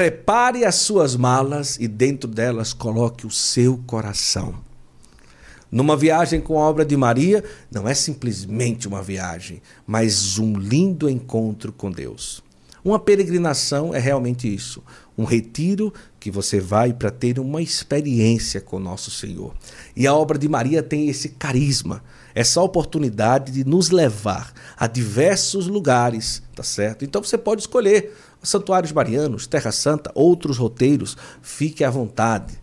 prepare as suas malas e dentro delas coloque o seu coração. Numa viagem com a obra de Maria, não é simplesmente uma viagem, mas um lindo encontro com Deus. Uma peregrinação é realmente isso, um retiro que você vai para ter uma experiência com nosso Senhor. E a obra de Maria tem esse carisma, essa oportunidade de nos levar a diversos lugares, tá certo? Então você pode escolher santuários marianos, Terra Santa, outros roteiros, fique à vontade.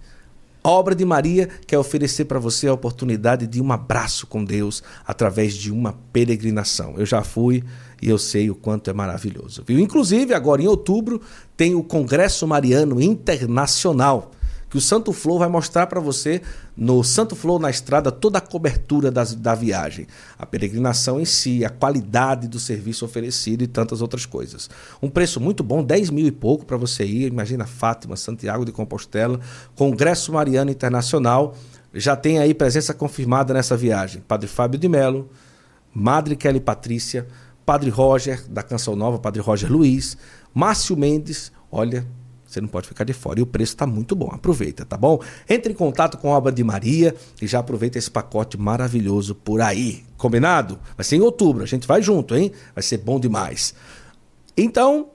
A obra de Maria quer oferecer para você a oportunidade de um abraço com Deus através de uma peregrinação. Eu já fui e eu sei o quanto é maravilhoso. Viu? Inclusive, agora em outubro, tem o Congresso Mariano Internacional que o Santo Flow vai mostrar para você no Santo Flow na estrada toda a cobertura das, da viagem, a peregrinação em si, a qualidade do serviço oferecido e tantas outras coisas. Um preço muito bom, 10 mil e pouco para você ir. Imagina Fátima, Santiago de Compostela, Congresso Mariano Internacional. Já tem aí presença confirmada nessa viagem. Padre Fábio de Melo, Madre Kelly Patrícia, Padre Roger, da Canção Nova, Padre Roger Luiz, Márcio Mendes, olha, você não pode ficar de fora. E o preço está muito bom. Aproveita, tá bom? Entre em contato com a obra de Maria e já aproveita esse pacote maravilhoso por aí. Combinado? Vai ser em outubro. A gente vai junto, hein? Vai ser bom demais. Então,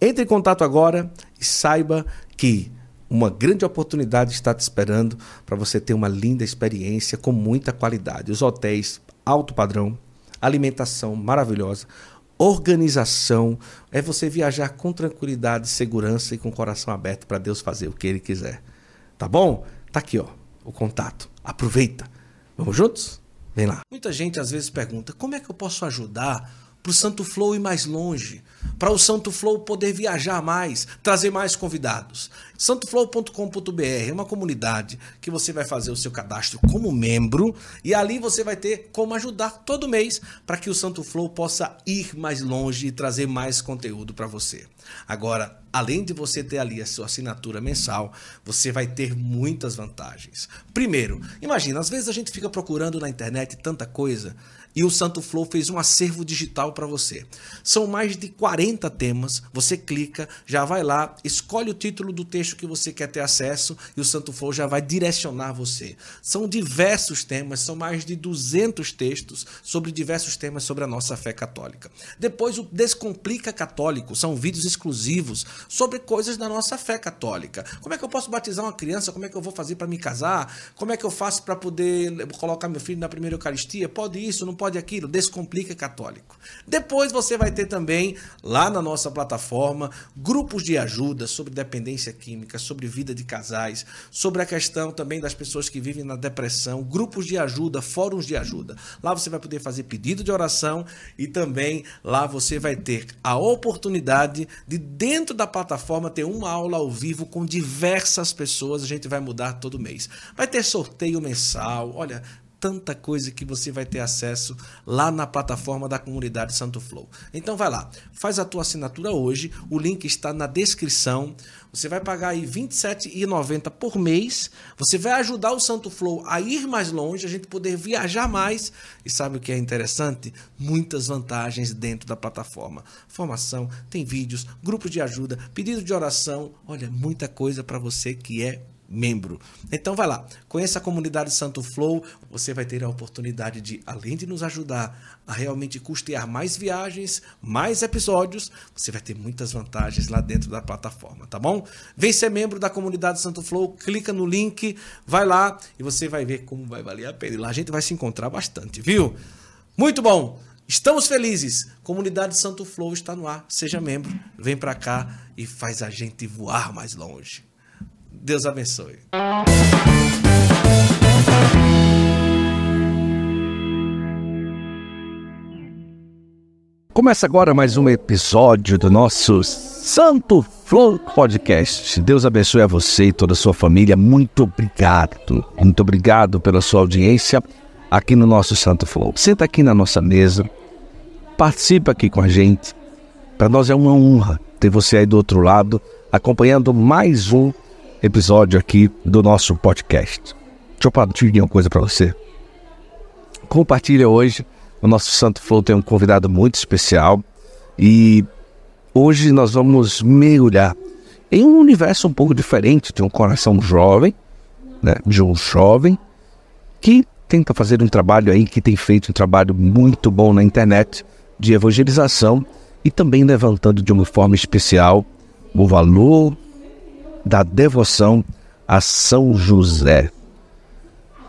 entre em contato agora e saiba que uma grande oportunidade está te esperando para você ter uma linda experiência com muita qualidade. Os hotéis alto padrão, alimentação maravilhosa organização, é você viajar com tranquilidade, segurança e com o coração aberto para Deus fazer o que Ele quiser. Tá bom? Tá aqui, ó, o contato. Aproveita. Vamos juntos? Vem lá. Muita gente às vezes pergunta: como é que eu posso ajudar para o Santo Flow ir mais longe, para o Santo Flow poder viajar mais, trazer mais convidados. Santoflow.com.br é uma comunidade que você vai fazer o seu cadastro como membro e ali você vai ter como ajudar todo mês para que o Santo Flow possa ir mais longe e trazer mais conteúdo para você. Agora, além de você ter ali a sua assinatura mensal, você vai ter muitas vantagens. Primeiro, imagina, às vezes a gente fica procurando na internet tanta coisa e o Santo Flow fez um acervo digital para você. São mais de 40 temas, você clica, já vai lá, escolhe o título do texto que você quer ter acesso e o Santo Flow já vai direcionar você. São diversos temas, são mais de 200 textos sobre diversos temas sobre a nossa fé católica. Depois o Descomplica Católico, são vídeos exclusivos sobre coisas da nossa fé católica. Como é que eu posso batizar uma criança? Como é que eu vou fazer para me casar? Como é que eu faço para poder colocar meu filho na primeira Eucaristia? Pode isso, não pode aquilo, Descomplica Católico. Depois você vai ter também lá na nossa plataforma grupos de ajuda sobre dependência química, sobre vida de casais, sobre a questão também das pessoas que vivem na depressão, grupos de ajuda, fóruns de ajuda. Lá você vai poder fazer pedido de oração e também lá você vai ter a oportunidade de dentro da plataforma ter uma aula ao vivo com diversas pessoas, a gente vai mudar todo mês. Vai ter sorteio mensal, olha, tanta coisa que você vai ter acesso lá na plataforma da comunidade Santo Flow. Então vai lá, faz a tua assinatura hoje, o link está na descrição. Você vai pagar aí R$ 27,90 por mês. Você vai ajudar o Santo Flow a ir mais longe, a gente poder viajar mais. E sabe o que é interessante? Muitas vantagens dentro da plataforma. Formação, tem vídeos, grupos de ajuda, pedido de oração. Olha, muita coisa para você que é membro. Então vai lá, conheça a comunidade Santo Flow, você vai ter a oportunidade de, além de nos ajudar a realmente custear mais viagens, mais episódios, você vai ter muitas vantagens lá dentro da plataforma, tá bom? Vem ser membro da comunidade Santo Flow, clica no link, vai lá e você vai ver como vai valer a pena. E lá a gente vai se encontrar bastante, viu? Muito bom! Estamos felizes. Comunidade Santo Flow está no ar. Seja membro, vem para cá e faz a gente voar mais longe. Deus abençoe. Começa agora mais um episódio do nosso Santo Flow Podcast. Deus abençoe a você e toda a sua família. Muito obrigado. Muito obrigado pela sua audiência aqui no nosso Santo Flow. Senta aqui na nossa mesa, participa aqui com a gente. Para nós é uma honra ter você aí do outro lado acompanhando mais um episódio aqui do nosso podcast. Deixa eu partilhar uma coisa para você. Compartilha hoje. O nosso Santo Flow tem um convidado muito especial e hoje nós vamos mergulhar em um universo um pouco diferente, de um coração jovem, né, de um jovem que tenta fazer um trabalho aí, que tem feito um trabalho muito bom na internet de evangelização e também levantando de uma forma especial o valor da devoção a São José.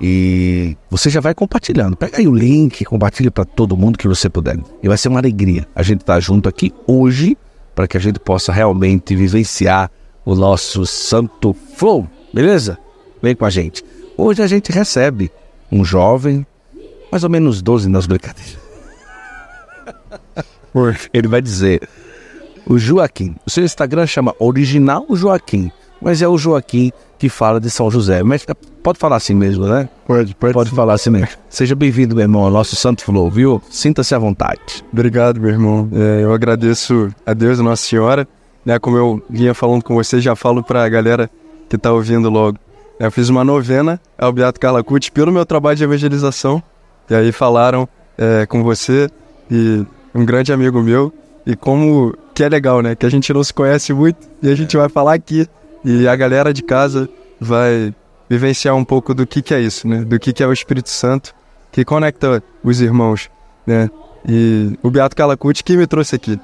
E você já vai compartilhando. Pega aí o link, compartilha para todo mundo que você puder. E vai ser uma alegria a gente estar tá junto aqui hoje para que a gente possa realmente vivenciar o nosso Santo Flow, beleza? Vem com a gente. Hoje a gente recebe um jovem, mais ou menos 12 nas brincadeiras. Ele vai dizer: o Joaquim. O seu Instagram chama Original Joaquim, mas é o Joaquim que fala de São José. Mas é, pode falar assim mesmo, né? Pode, pode. Pode falar assim mesmo. Seja bem-vindo, meu irmão, ao nosso Santo Flow, viu? Sinta-se à vontade. Obrigado, meu irmão. É, eu agradeço a Deus, a Nossa Senhora. Né, como eu vinha falando com você, já falo para a galera que está ouvindo logo. Eu fiz uma novena ao Beato Carla Cucci pelo meu trabalho de evangelização. E aí falaram é, com você e um grande amigo meu. E como que é legal, né? Que a gente não se conhece muito e a gente vai falar aqui. E a galera de casa vai vivenciar um pouco do que, que é isso, né? Do que, que é o Espírito Santo que conecta os irmãos, né? E o Beato Calacuti que me trouxe aqui.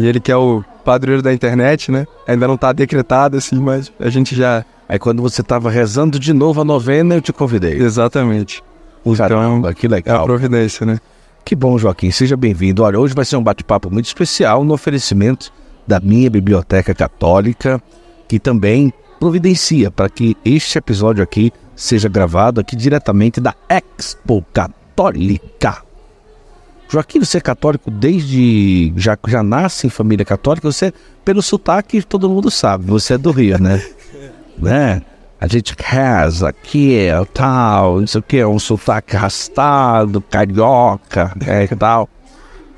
E ele que é o padroeiro da internet, né? Ainda não está decretado assim, mas a gente já Aí quando você estava rezando de novo a novena, eu te convidei. Exatamente. Então, Caramba, que legal. É a providência, né? Que bom, Joaquim. Seja bem-vindo. Olha, hoje vai ser um bate-papo muito especial no oferecimento da minha Biblioteca Católica, que também providencia para que este episódio aqui seja gravado aqui diretamente da Expo Católica. Joaquim, você é católico desde. Já, já nasce em família católica? Você, pelo sotaque, todo mundo sabe. Você é do Rio, né? né? A gente reza aqui, tal, não sei o que, um sotaque arrastado, carioca, é, e tal.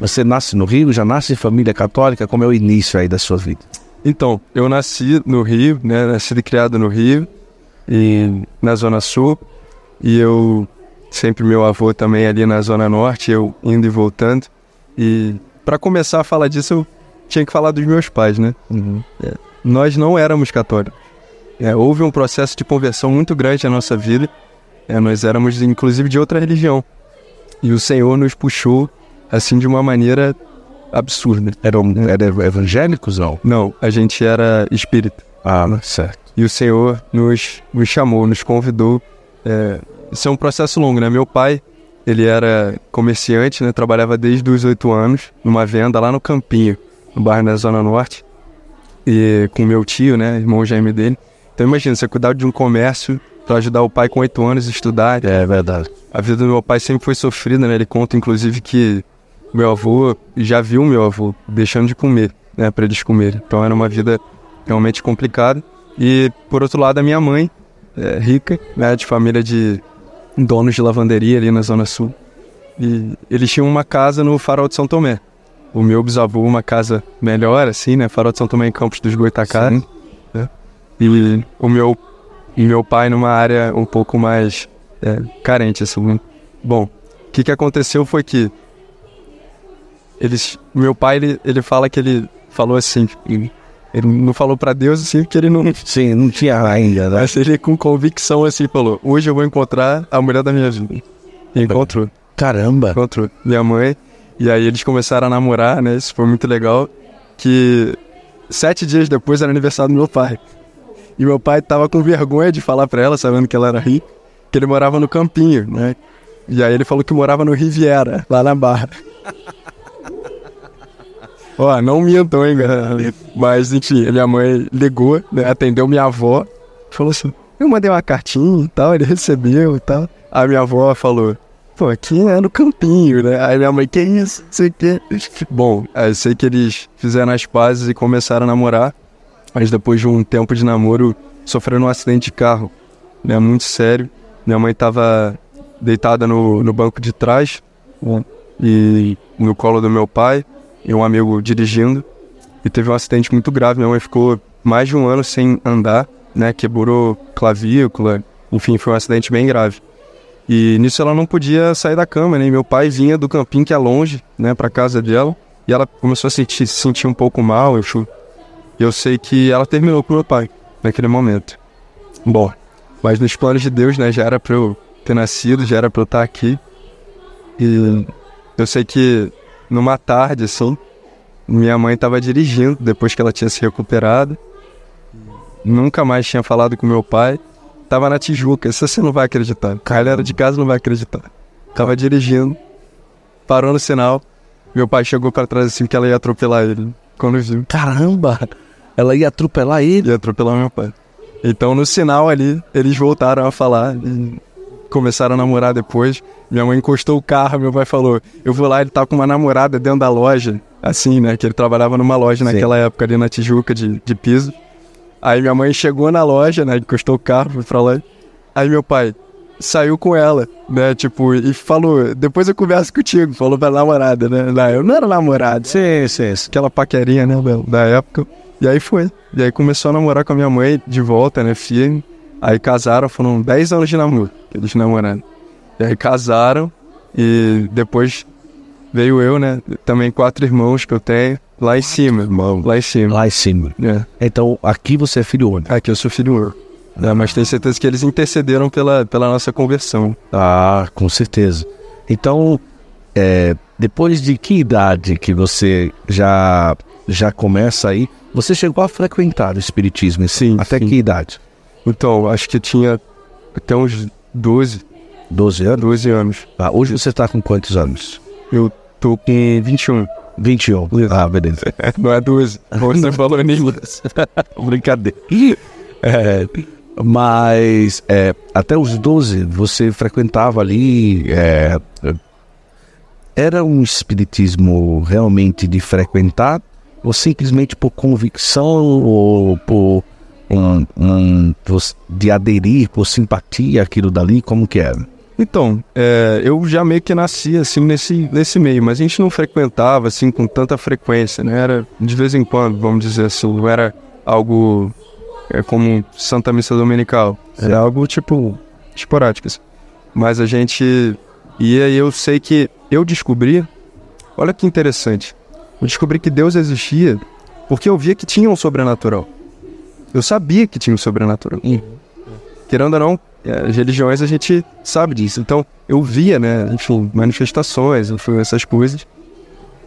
Você nasce no Rio, já nasce em família católica, como é o início aí da sua vida? Então, eu nasci no Rio, né? Nasci e criado no Rio, e na Zona Sul, e eu sempre meu avô também ali na Zona Norte, eu indo e voltando. E para começar a falar disso, eu tinha que falar dos meus pais, né? Uhum. É. Nós não éramos católicos. É, houve um processo de conversão muito grande na nossa vida. É, nós éramos, inclusive, de outra religião. E o Senhor nos puxou, assim, de uma maneira absurda. Eram, eram evangélicos, não? Não, a gente era espírita. Ah, certo. E o Senhor nos, nos chamou, nos convidou. É, isso é um processo longo, né? Meu pai, ele era comerciante, né? Trabalhava desde os oito anos numa venda lá no Campinho, no bairro da Zona Norte. E com meu tio, né? Irmão gêmeo dele. Então imagina, você cuidar de um comércio para ajudar o pai com oito anos a estudar. É verdade. A vida do meu pai sempre foi sofrida, né? Ele conta, inclusive, que meu avô já viu meu avô deixando de comer, né? Para eles comerem. Então era uma vida realmente complicada. E, por outro lado, a minha mãe, é, rica, né? De família de donos de lavanderia ali na Zona Sul. E eles tinham uma casa no Farol de São Tomé. O meu bisavô, uma casa melhor, assim, né? Farol de São Tomé em Campos dos Goitacás. E o meu, e meu pai numa área um pouco mais é, carente, assim. Bom, o que, que aconteceu foi que eles, meu pai, ele, ele fala que ele falou assim, ele não falou para Deus assim, porque ele não... Sim, não tinha ainda, né? Mas ele com convicção assim falou, hoje eu vou encontrar a mulher da minha vida. E encontrou. Caramba! Encontrou minha mãe. E aí eles começaram a namorar, né? Isso foi muito legal. Que sete dias depois era aniversário do meu pai. E meu pai tava com vergonha de falar pra ela, sabendo que ela era rica, que ele morava no Campinho, né? E aí ele falou que morava no Riviera, lá na Barra. Ó, não mintam, hein, galera. Mas, enfim, minha mãe ligou, né, atendeu minha avó, falou assim, eu mandei uma cartinha e tal, ele recebeu e tal. A minha avó falou, pô, aqui é no campinho, né? Aí minha mãe, que isso? Sei o quê. Bom, aí sei que eles fizeram as pazes e começaram a namorar mas depois de um tempo de namoro, sofreram um acidente de carro, né, muito sério. Minha mãe estava deitada no, no banco de trás né, e no colo do meu pai e um amigo dirigindo e teve um acidente muito grave. Minha mãe ficou mais de um ano sem andar, né, quebrou clavícula, enfim, foi um acidente bem grave. E nisso ela não podia sair da cama, né? E meu pai vinha do campinho que é longe, né, para casa dela, e ela começou a sentir, se sentir um pouco mal, eu eu sei que ela terminou com meu pai naquele momento. Bom, mas nos planos de Deus, né, já era pra eu ter nascido, já era pra eu estar aqui. E eu sei que numa tarde, assim, minha mãe estava dirigindo depois que ela tinha se recuperado. Nunca mais tinha falado com meu pai. Tava na Tijuca, isso você não vai acreditar. A galera de casa não vai acreditar. Tava dirigindo, parou no sinal. Meu pai chegou para trás assim que ela ia atropelar ele. Quando viu, Caramba! Ela ia atropelar ele. ia atropelar meu pai. Então no sinal ali, eles voltaram a falar e começaram a namorar depois. Minha mãe encostou o carro, meu pai falou: Eu vou lá, ele tá com uma namorada dentro da loja, assim, né? Que ele trabalhava numa loja Sim. naquela época ali na Tijuca de, de piso. Aí minha mãe chegou na loja, né? Encostou o carro, foi pra lá. Aí meu pai saiu com ela, né? Tipo, e falou: Depois eu converso contigo. Falou pra namorada, né? Não, eu não era namorado, Sim, sim, sim. aquela paquerinha, né, da- da época. E aí foi. E aí começou a namorar com a minha mãe de volta, né, firme. Aí casaram, foram 10 anos de namoro, eles namoraram. E aí casaram e depois veio eu, né, também quatro irmãos que eu tenho, lá em cima, irmão, lá em cima. Lá em cima. É. Então, aqui você é filho único. Aqui eu sou filho único. né, mas tenho certeza que eles intercederam pela, pela nossa conversão. Ah, com certeza. Então, é, depois de que idade que você já, já começa aí? Você chegou a frequentar o espiritismo? Sim, Até sim. que idade? Então, acho que tinha até uns 12, 12 anos? 12 anos. Ah, hoje você está com quantos anos? Eu tô com 21. 21. Ah, beleza. Não é 12. Você falou nisso. Brincadeira. É, mas é, até os 12 você frequentava ali. é, era um espiritismo realmente de frequentar? Ou simplesmente por convicção ou por um, um- de aderir por simpatia aquilo dali? Como que era? Então, é, eu já meio que nasci assim nesse, nesse meio, mas a gente não frequentava assim com tanta frequência, né? Era de vez em quando, vamos dizer assim, não era algo é, como Santa Missa Dominical. Era algo tipo esporádico. assim. Mas a gente ia e eu sei que eu descobri, olha que interessante, eu descobri que Deus existia porque eu via que tinha um sobrenatural. Eu sabia que tinha um sobrenatural querendo ou não, é, as religiões a gente sabe disso. Então, eu via, né, enfim, manifestações, enfim, essas coisas.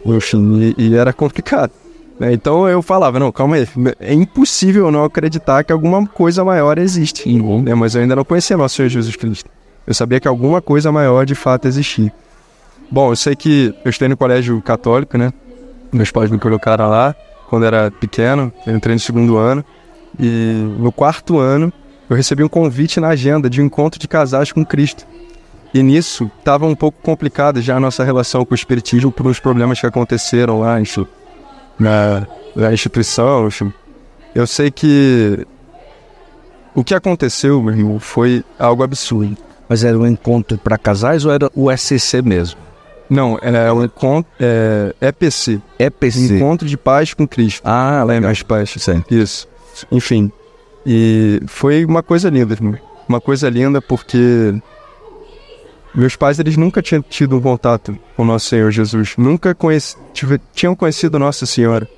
Enfim, e, e era complicado. né? Então eu falava, não, calma aí, é impossível não acreditar que alguma coisa maior existe. né? Mas eu ainda não conhecia nosso Senhor Jesus Cristo. Eu sabia que alguma coisa maior de fato existia. Bom, eu sei que eu estudei no colégio católico, né? Meus pais me colocaram lá quando era pequeno, eu entrei no segundo ano. E no quarto ano, eu recebi um convite na agenda de um encontro de casais com Cristo. E nisso estava um pouco complicada já a nossa relação com o Espiritismo por uns problemas que aconteceram lá enfim, na, na instituição. Enfim. Eu sei que o que aconteceu, meu irmão, foi algo absurdo. Mas era um encontro para casais ou era o SCC mesmo? Não, é um encontro, é, EPC, EPC. Encontro de Paz com Cristo. Ah, Lembra as paz? Sim. Isso. Enfim. E foi uma coisa linda, irmão. Uma coisa linda porque meus pais eles nunca tinham tido um contato com nosso Senhor Jesus, nunca conheci, tinham conhecido Nossa Senhora.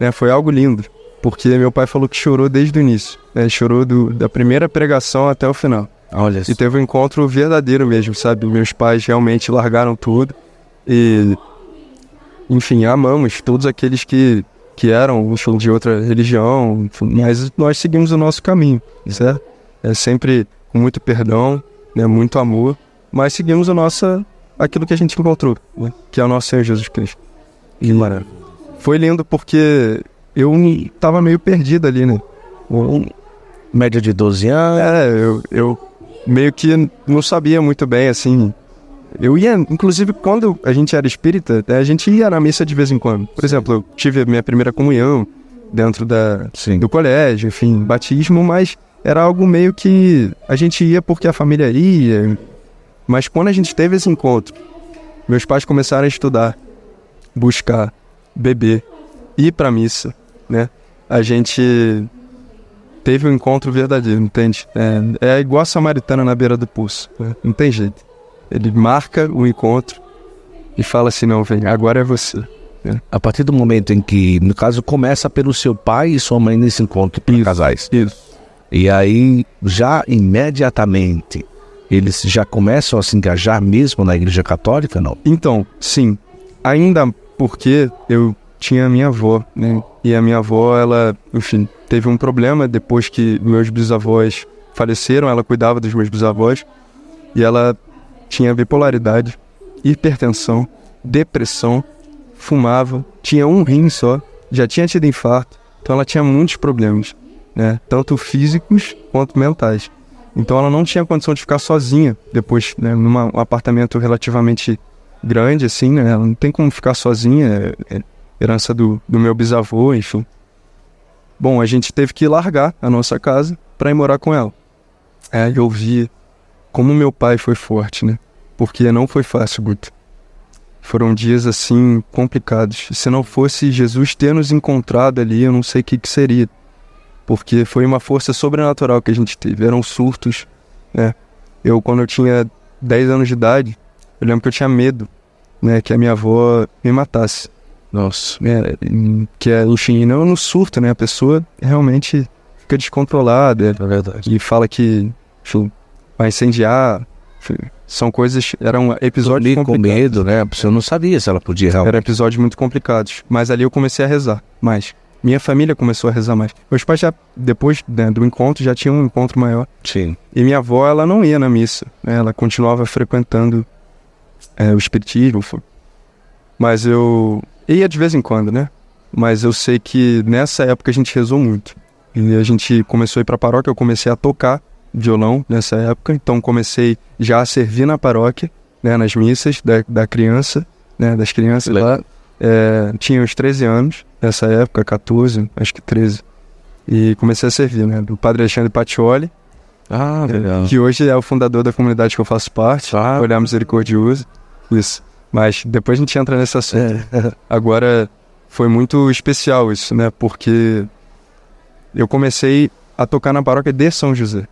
Né? Foi algo lindo, porque meu pai falou que chorou desde o início, né? chorou do- da primeira pregação até o final. Olha E teve um encontro verdadeiro mesmo, sabe? Meus pais realmente largaram tudo e, enfim, amamos todos aqueles que, que eram de outra religião, mas nós seguimos o nosso caminho, certo? É sempre com muito perdão, né? muito amor, mas seguimos o nosso, aquilo que a gente encontrou, né? que é o nosso Senhor Jesus Cristo. maravilha. Foi lindo porque eu tava meio perdido ali, né? Um- média de 12 anos. É, eu, eu meio que não sabia muito bem, assim. Eu ia, inclusive, quando a gente era espírita, né, a gente ia na missa de vez em quando. Por exemplo, eu tive a minha primeira comunhão dentro da, Sim. do colégio, enfim, batismo, mas era algo meio que a gente ia porque a família ia. Mas quando a gente teve esse encontro, meus pais começaram a estudar, buscar, beber, ir pra missa, né? A gente teve um encontro verdadeiro, entende? É, é igual a samaritana na beira do poço, né? não tem jeito. Ele marca o encontro e fala assim, não, vem, agora é você. né? A partir do momento em que, no caso, começa pelo seu pai e sua mãe nesse encontro para Isso. casais. Isso. E aí, já imediatamente, eles já começam a se engajar mesmo na igreja católica, não? Então, sim. Ainda porque eu tinha a minha avó, né? E a minha avó, ela, enfim, teve um problema depois que meus bisavós faleceram. Ela cuidava dos meus bisavós. E ela tinha bipolaridade, hipertensão, depressão, fumava, tinha um rim só, já tinha tido infarto. Então ela tinha muitos problemas, né? Tanto físicos quanto mentais. Então ela não tinha condição de ficar sozinha depois, né, num apartamento relativamente grande, assim, né? Ela não tem como ficar sozinha, é, é herança do, do meu bisavô, enfim. Bom, a gente teve que largar a nossa casa para ir morar com ela. Aí eu vi como meu pai foi forte, né? Porque não foi fácil, Guto. Foram dias assim complicados. Se não fosse Jesus ter nos encontrado ali, eu não sei o que, que seria. Porque foi uma força sobrenatural que a gente teve. Eram surtos, né? Eu, quando eu tinha 10 anos de idade, eu lembro que eu tinha medo, né? Que a minha avó me matasse. Nossa. É, que é luxina, no surto, né? A pessoa realmente fica descontrolada É verdade. e fala que enfim, vai incendiar. são coisas. Eram episódios Dormir com complicados. medo, né? Você não sabia se ela podia realmente. Eram episódios muito complicados. Mas ali eu comecei a rezar mais. Minha família começou a rezar mais. Meus pais já, depois né, do encontro, já tinham um encontro maior. Sim. E minha avó, ela não ia na missa. né? Ela continuava frequentando é, o espiritismo. Mas eu ia de vez em quando, né? Mas eu sei que nessa época a gente rezou muito. E a gente começou a ir pra paróquia, eu comecei a tocar violão nessa época. Então comecei já a servir na paróquia, né? Nas missas da, da criança, né? Das crianças lá. É, tinha uns 13 anos nessa época, 14, acho que 13. E comecei a servir, né? Do padre Alexandre Patioli, Ah, legal. que hoje é o fundador da comunidade que eu faço parte, Ah. Olhar Misericordioso. Isso. Mas depois a gente entra nesse assunto. É. Agora, foi muito especial isso, né? Porque eu comecei a tocar na paróquia de São José.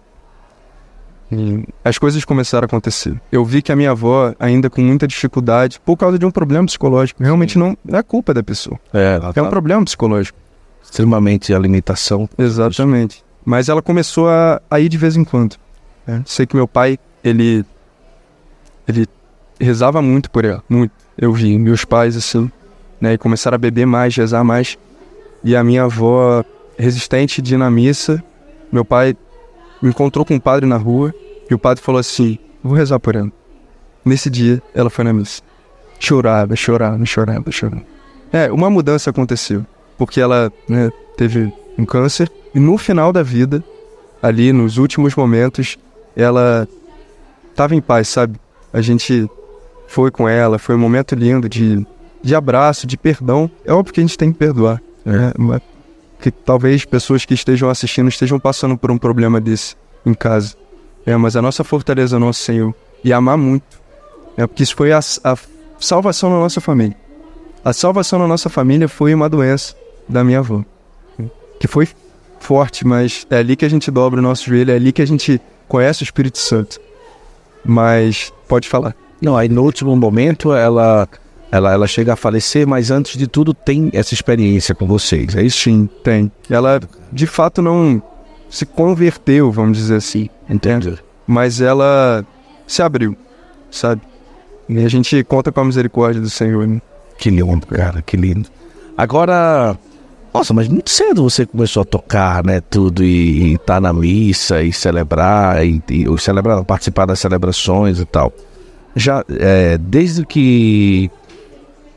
E as coisas começaram a acontecer. Eu vi que a minha avó, ainda com muita dificuldade, por causa de um problema psicológico, realmente não é culpa da pessoa. É, É um tá problema psicológico. extremamente a limitação. Exatamente. Mas ela começou a, a ir de vez em quando. né? Sei que meu pai, ele. Ele rezava muito por ela, muito. Eu vi meus pais assim, né? E começaram a beber mais, rezar mais. E a minha avó, resistente de ir na missa, meu pai encontrou com um padre na rua e o padre falou assim: Vou rezar por ela. Nesse dia, ela foi na missa. Chorava, chorava, chorava, chorava. É, uma mudança aconteceu. Porque ela né, teve um câncer e no final da vida, ali nos últimos momentos, ela estava em paz, sabe? A gente foi com ela, foi um momento lindo de, de abraço, de perdão. É óbvio que a gente tem que perdoar. né? Que talvez pessoas que estejam assistindo estejam passando por um problema desse em casa. É, mas a nossa fortaleza é nosso Senhor. E amar muito. É, porque isso foi a, a salvação da nossa família. A salvação da nossa família foi uma doença da minha avó. Que foi forte, mas é ali que a gente dobra o nosso joelho, é ali que a gente conhece o Espírito Santo. Mas pode falar. Não, aí no último momento ela, ela, ela chega a falecer, mas antes de tudo tem essa experiência com vocês, é isso? Sim, tem. Ela de fato não se converteu, vamos dizer assim. Entende? Mas ela se abriu, sabe? E a gente conta com a misericórdia do Senhor. Né? Que lindo, cara, que lindo. Agora, nossa, mas muito cedo você começou a tocar, né, tudo, e, e tá na missa, e celebrar, e, e celebrar, participar das celebrações e tal. Já, é, desde que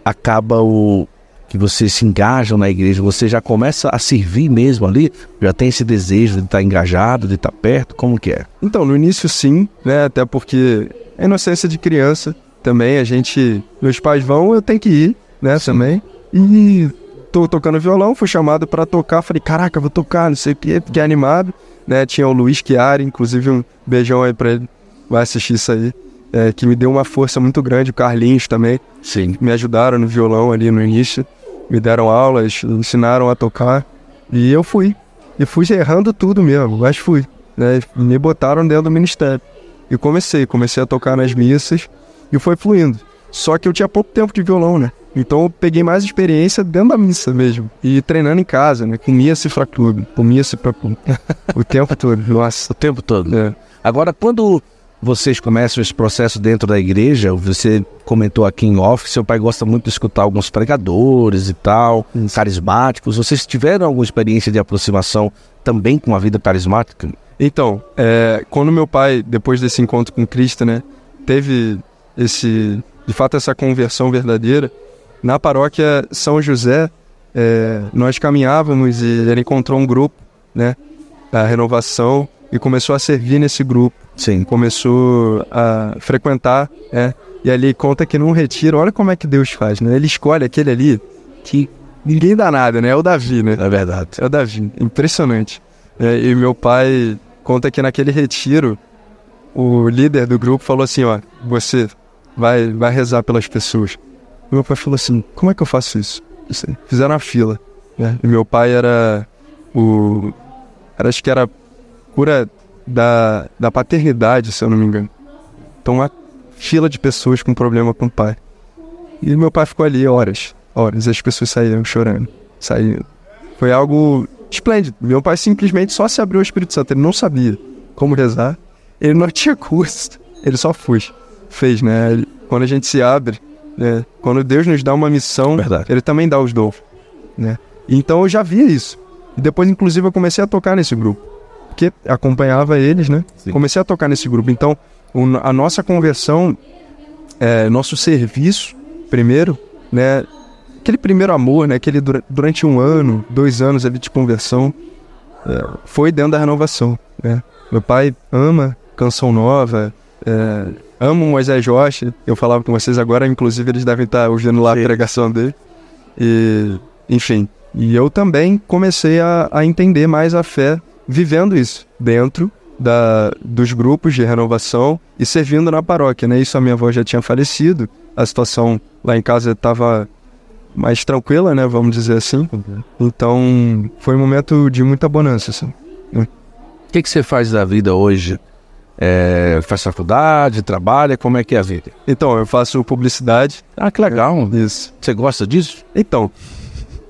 acaba o... que vocês se engajam na igreja, você já começa a servir mesmo ali? Já tem esse desejo de estar engajado, de estar perto? Como que é? Então, no início sim, né? Até porque a inocência de criança também, a gente. Meus pais vão, eu tenho que ir, né? Também. E tô tocando violão, fui chamado pra tocar, falei, caraca, vou tocar, não sei o quê, fiquei animado, né? Tinha o Luiz Chiari, inclusive um beijão aí pra ele, vai assistir isso aí. É, que me deu uma força muito grande, o Carlinhos também, Sim. me ajudaram no violão ali no início, me deram aulas, ensinaram a tocar, e eu fui. E fui errando tudo mesmo, mas fui. Né? Me botaram dentro do ministério. E comecei, comecei a tocar nas missas e foi fluindo. Só que eu tinha pouco tempo de violão, né? Então eu peguei mais experiência dentro da missa mesmo. E treinando em casa, né? Comia cifra clube, comia cifra clube. o tempo todo, nossa. O tempo todo. É. Agora, quando vocês começam esse processo dentro da igreja, você comentou aqui em off, seu pai gosta muito de escutar alguns pregadores e tal, carismáticos. Vocês tiveram alguma experiência de aproximação também com a vida carismática? Então, é, quando meu pai, depois desse encontro com Cristo, né, teve esse, de fato, essa conversão verdadeira, na paróquia São José, é, nós caminhávamos e ele encontrou um grupo, né, da renovação e começou a servir nesse grupo. Sim. Começou a frequentar, é, e ali conta que num retiro, olha como é que Deus faz, né? Ele escolhe aquele ali que ninguém dá nada, né? É o Davi, né? É verdade. É o Davi, impressionante. É, e meu pai conta que naquele retiro, o líder do grupo falou assim, ó, você vai, vai rezar pelas pessoas. E meu pai falou assim, como é que eu faço isso? Fizeram a fila, né? E meu pai era o... Era, acho que era cura da, da paternidade, se eu não me engano. Então, uma fila de pessoas com problema com o pai. E meu pai ficou ali horas, horas, e as pessoas saíram chorando, saindo. Foi algo esplêndido. Meu pai simplesmente só se abriu ao Espírito Santo, ele não sabia como rezar, ele não tinha curso, ele só fez, fez, né? Quando a gente se abre, né? Quando Deus nos dá uma missão, Verdade. ele também dá os dons, né? Então eu já via isso. E depois, inclusive, eu comecei a tocar nesse grupo, porque acompanhava eles, né? Sim. Comecei a tocar nesse grupo. Então, o- a nossa conversão, é, nosso serviço, primeiro, né? Aquele primeiro amor, né? Aquele dura- durante um ano, dois anos ali de conversão, é, foi dentro da renovação, né? Meu pai ama canção nova, é, ama o Moisés Jorge. Eu falava com vocês agora, inclusive eles devem estar ouvindo lá a Sim. pregação dele. E, enfim, e eu também comecei a, a entender mais a fé vivendo isso dentro da, dos grupos de renovação e servindo na paróquia, né? Isso a minha avó já tinha falecido, a situação lá em casa estava mais tranquila, né? Vamos dizer assim. Então, foi um momento de muita bonança, assim. O que, que você faz da vida hoje? É, faz faculdade, trabalha, como é que é a vida? Então, eu faço publicidade. Ah, que legal. Isso. Você gosta disso? Então,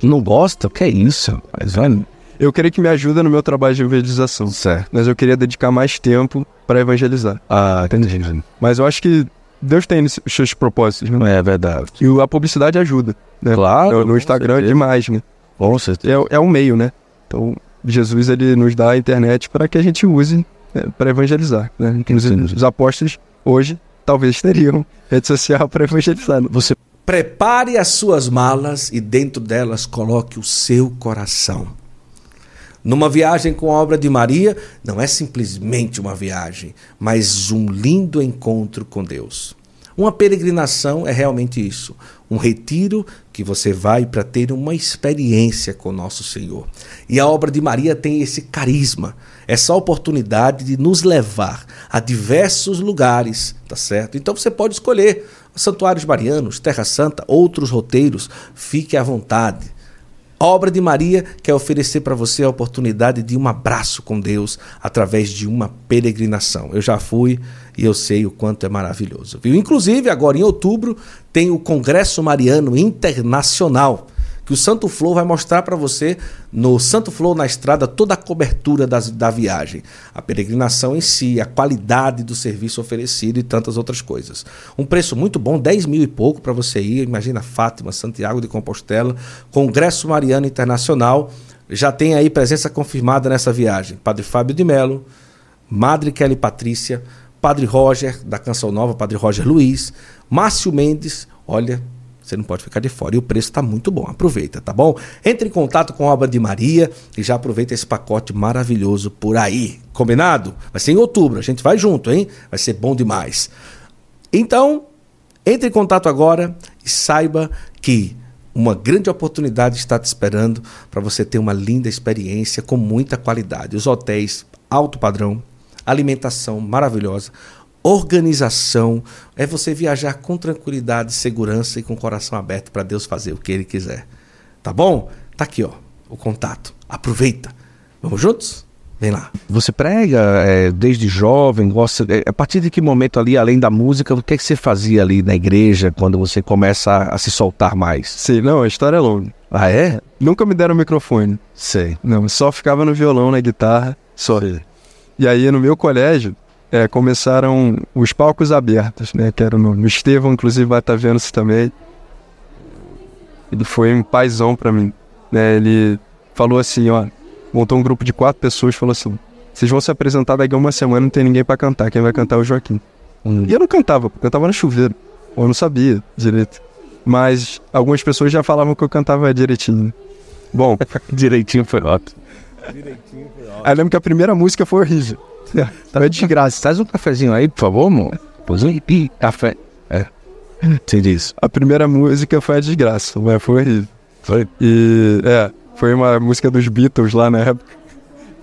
Não gosta? Que é isso? Mas, olha, eu queria que me ajuda no meu trabalho de evangelização. certo. Mas eu queria dedicar mais tempo para evangelizar. Ah, entendi. Mas eu acho que Deus tem os seus propósitos, né? Não é verdade. E a publicidade ajuda, né? Claro. No, no Instagram é certeza. demais, né? Com certeza. É, é um meio, né? Então, Jesus ele nos dá a internet para que a gente use para evangelizar, né? Inclusive, Entendi. os apóstolos hoje talvez teriam rede social para evangelizar. né? Você Prepare as suas malas e dentro delas coloque o seu coração. Numa viagem com a obra de Maria, não é simplesmente uma viagem, mas um lindo encontro com Deus. Uma peregrinação é realmente isso, um retiro que você vai para ter uma experiência com nosso Senhor. E a obra de Maria tem esse carisma, essa oportunidade de nos levar a diversos lugares, tá certo? Então você pode escolher santuários marianos, Terra Santa, outros roteiros, fique à vontade. A obra de Maria quer oferecer para você a oportunidade de um abraço com Deus através de uma peregrinação. Eu já fui e eu sei o quanto é maravilhoso. Viu? Inclusive, agora em outubro, tem o Congresso Mariano Internacional, que o Santo Flow vai mostrar para você no Santo Flow na estrada toda a cobertura das, da viagem, a peregrinação em si, a qualidade do serviço oferecido e tantas outras coisas. Um preço muito bom, 10 mil e pouco para você ir. Imagina Fátima, Santiago de Compostela, Congresso Mariano Internacional. Já tem aí presença confirmada nessa viagem. Padre Fábio de Melo, Madre Kelly Patrícia, Padre Roger, da Canção Nova, Padre Roger Luiz, Márcio Mendes, olha, você não pode ficar de fora. E o preço está muito bom. Aproveita, tá bom? Entre em contato com a obra de Maria e já aproveita esse pacote maravilhoso por aí. Combinado? Vai ser em outubro. A gente vai junto, hein? Vai ser bom demais. Então, entre em contato agora e saiba que uma grande oportunidade está te esperando para você ter uma linda experiência com muita qualidade. Os hotéis alto padrão, alimentação maravilhosa, organização, é você viajar com tranquilidade, segurança e com o coração aberto para Deus fazer o que ele quiser. Tá bom? Tá aqui, ó, o contato. Aproveita. Vamos juntos? Vem lá. Você prega é, desde jovem, gosta. é, a partir de que momento ali, além da música, o que, é que você fazia ali na igreja quando você começa a, a se soltar mais? Sim, não, a história é longa. Ah, é? Nunca me deram microfone. Sei. Não, só ficava no violão, na guitarra, só. E aí no meu colégio é, começaram os palcos abertos, né? Que era no, no Estevão, inclusive vai estar vendo isso também. Ele foi um paizão pra mim. Né? Ele falou assim, ó, montou um grupo de quatro pessoas, falou assim: vocês vão se apresentar daqui a uma semana, não tem ninguém pra cantar, quem vai cantar é o Joaquim. Hum. E eu não cantava, eu cantava no chuveiro. Eu não sabia direito. Mas algumas pessoas já falavam que eu cantava direitinho. né? Bom, Direitinho foi ótimo. aí eu lembro que a primeira música foi horrível. Foi de graça. Traz um cafezinho aí, por favor, amor. Pois um café. É. Você diz. A primeira música foi a desgraça, mas foi horrível. Foi? E é, foi uma música dos Beatles lá na época.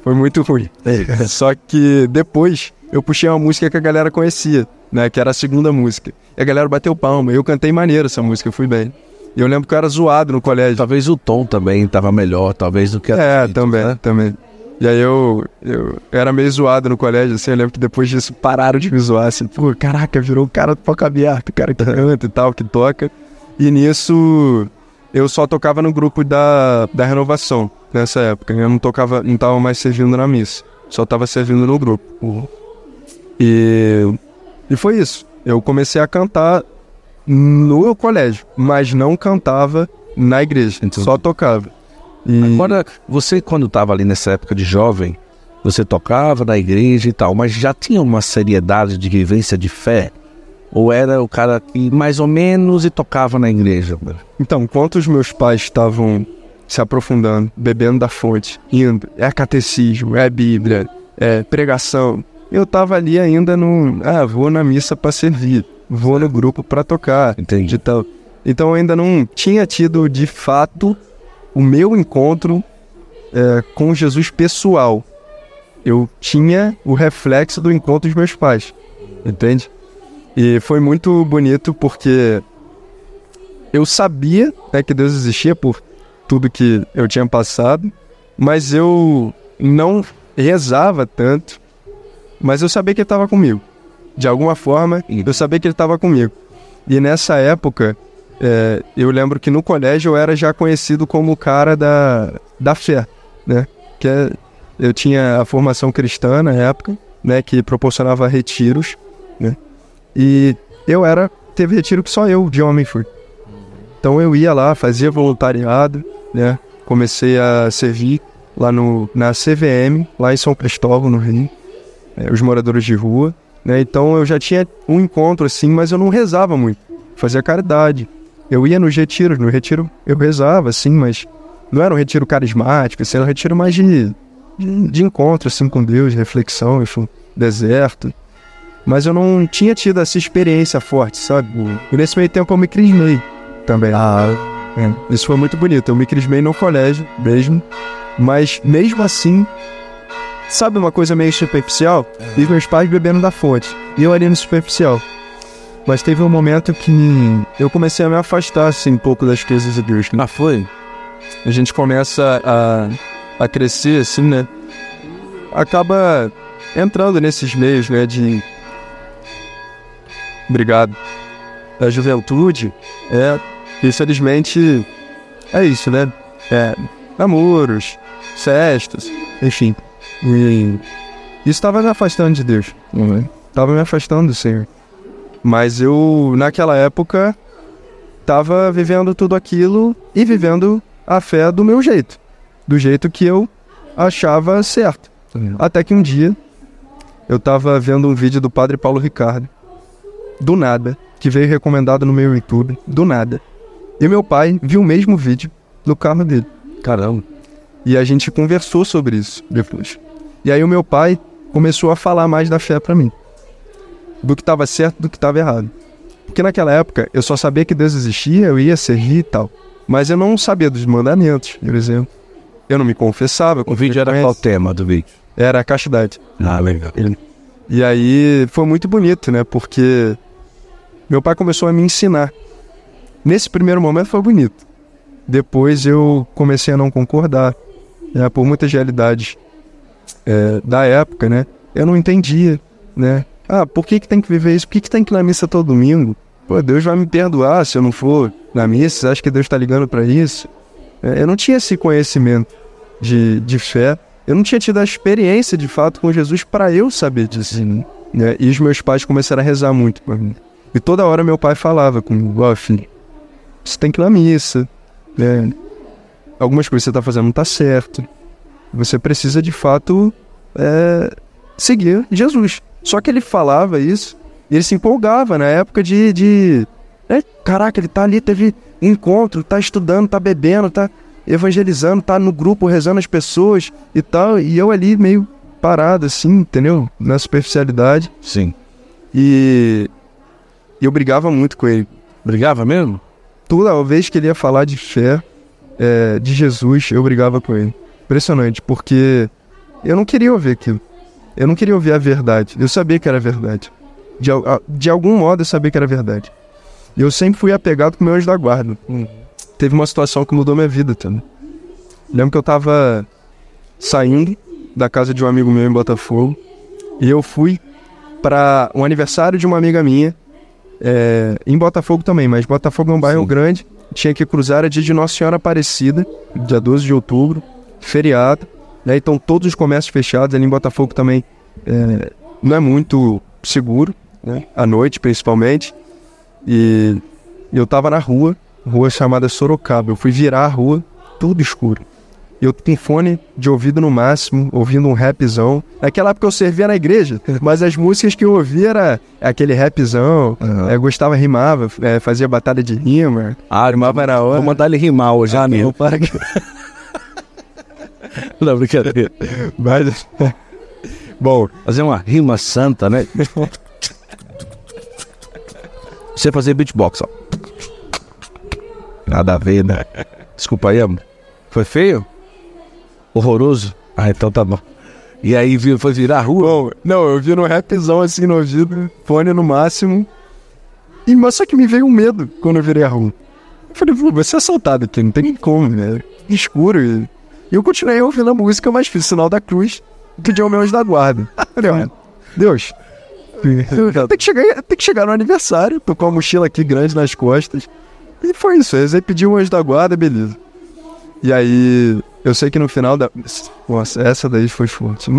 Foi muito ruim. Só que depois eu puxei uma música que a galera conhecia, né? Que era a segunda música. E a galera bateu palma. Eu cantei maneiro essa música, eu fui bem. E eu lembro que eu era zoado no colégio. Talvez o tom também tava melhor, talvez do que a É, também, né? também. E aí eu, eu era meio zoado no colégio, assim, eu lembro que depois disso pararam de me zoar, assim, pô, caraca, virou o cara do palco aberto, o cara que canta e tal, que toca. E nisso eu só tocava no grupo da, da renovação, nessa época. Eu não tocava, não tava mais servindo na missa, só tava servindo no grupo. E, e foi isso. Eu comecei a cantar no colégio, mas não cantava na igreja, Entendi. só tocava. E... Agora, você quando estava ali nessa época de jovem, você tocava na igreja e tal, mas já tinha uma seriedade de vivência de fé? Ou era o cara que mais ou menos e tocava na igreja? Então, enquanto os meus pais estavam se aprofundando, bebendo da fonte, indo, é catecismo, é Bíblia, é pregação, eu tava ali ainda no, ah, vou na missa para servir, vou no grupo para tocar, Entendi. tal. Então eu ainda não tinha tido de fato o meu encontro é, com Jesus pessoal. Eu tinha o reflexo do encontro dos meus pais, entende? E foi muito bonito porque eu sabia né, que Deus existia por tudo que eu tinha passado, mas eu não rezava tanto, mas eu sabia que Ele estava comigo. De alguma forma, eu sabia que Ele estava comigo. E nessa época, é, eu lembro que no colégio eu era já conhecido como o cara da, da fé, né? Que é- eu tinha a formação cristã na época, né? Que proporcionava retiros, né? E eu era, teve retiro que só eu, de homem, fui. Então eu ia lá, fazia voluntariado, né? Comecei a servir lá no, na CVM, lá em São Cristóvão, no Rio, é, os moradores de rua, né? Então eu já tinha um encontro assim, mas eu não rezava muito, fazia caridade. Eu ia nos retiros, no retiro eu rezava, assim, mas não era um retiro carismático, assim, era um retiro mais de, de, encontro, assim, com Deus, de reflexão, enfim, deserto. Mas eu não tinha tido essa experiência forte, sabe? E nesse meio tempo eu me crismei também. Ah, é. Isso foi muito bonito. Eu me crismei no colégio mesmo. Mas mesmo assim, sabe uma coisa meio superficial? E meus pais bebendo da fonte. E eu ali no superficial. Mas teve um momento que eu comecei a me afastar, assim, um pouco das coisas de Deus. Ah, foi? A gente começa a, a crescer, assim, né? Acaba entrando nesses meios, né? De. Obrigado. Da juventude. É. Infelizmente. É isso, né? É. Namoros, festas, enfim. E. Isso estava me afastando de Deus. Né? Tava me afastando do Senhor. Mas eu, naquela época, tava vivendo tudo aquilo e vivendo a fé do meu jeito. Do jeito que eu achava certo. Até que um dia eu tava vendo um vídeo do padre Paulo Ricardo, do nada, que veio recomendado no meu YouTube, do nada. E meu pai viu o mesmo vídeo no carro dele. Caramba. E a gente conversou sobre isso depois. E aí o meu pai começou a falar mais da fé pra mim. Do que estava certo, do que estava errado. Porque naquela época eu só sabia que Deus existia, eu ia servir e tal. Mas eu não sabia dos mandamentos, por exemplo. Eu não me confessava. O vídeo era qual tema do vídeo? Era a castidade. Ah, legal. E aí foi muito bonito, né? Porque meu pai começou a me ensinar. Nesse primeiro momento foi bonito. Depois eu comecei a não concordar, né? por muitas realidades é, da época, né? Eu não entendia, né? Ah, por que, que tem que viver isso? Por que, que tem que ir na missa todo domingo? Pô, Deus vai me perdoar se eu não for na missa. Você acha que Deus está ligando para isso? É, eu não tinha esse conhecimento de, de fé. Eu não tinha tido a experiência de fato com Jesus para eu saber disso. Né? E os meus pais começaram a rezar muito por mim. E toda hora meu pai falava comigo: Ó, oh, filho, você tem que ir na missa. Né? Algumas coisas que você está fazendo não tá certo. Você precisa de fato é, seguir Jesus. Só que ele falava isso e ele se empolgava na época de. de né? Caraca, ele tá ali, teve encontro, tá estudando, tá bebendo, tá evangelizando, tá no grupo rezando as pessoas e tal. E eu ali meio parado, assim, entendeu? Na superficialidade. Sim. E, e eu brigava muito com ele. Brigava mesmo? Toda vez que ele ia falar de fé, é, de Jesus, eu brigava com ele. Impressionante, porque eu não queria ouvir aquilo. Eu não queria ouvir a verdade. Eu sabia que era verdade. De, de algum modo eu sabia que era verdade. E eu sempre fui apegado com meu anjo da guarda. Hum. Teve uma situação que mudou minha vida também. Lembro que eu tava saindo da casa de um amigo meu em Botafogo e eu fui para um aniversário de uma amiga minha é, em Botafogo também, mas Botafogo é um bairro Sim. grande. Tinha que cruzar a dia de Nossa Senhora Aparecida, dia 12 de outubro, feriado. Né? Então todos os comércios fechados ali em Botafogo também é, não é muito seguro, né? à noite principalmente. E eu tava na rua, rua chamada Sorocaba. Eu fui virar a rua, tudo escuro. Eu com fone de ouvido no máximo, ouvindo um rapzão. Naquela época eu servia na igreja, mas as músicas que eu ouvia era aquele rapzão. Uhum. Gostava, rimava, é, fazia batalha de rima. Ah, rimava na hora. Vou mandar ele rimar hoje. Ah, não, para que... não, brincadeira. Mas... Bom, fazer uma rima santa, né? Você fazer beatbox, ó. Nada a ver, né? Desculpa aí, amor. Foi feio? Horroroso? Ah, então tá bom. E aí foi virar a rua? Bom, não, eu vi no rapzão assim no ouvido, fone no máximo. E, mas só que me veio um medo quando eu virei a rua. Eu falei, vou ser assaltado aqui, não tem como, né? Escuro. E eu continuei ouvindo a música, mas fiz sinal da cruz, pedi ao meu anjo da guarda. Deus, tem que, chegar, tem que chegar no aniversário, tô com a mochila aqui grande nas costas. E foi isso, aí pedi um anjo da guarda, beleza. E aí, eu sei que no final da. Nossa, essa daí foi forte.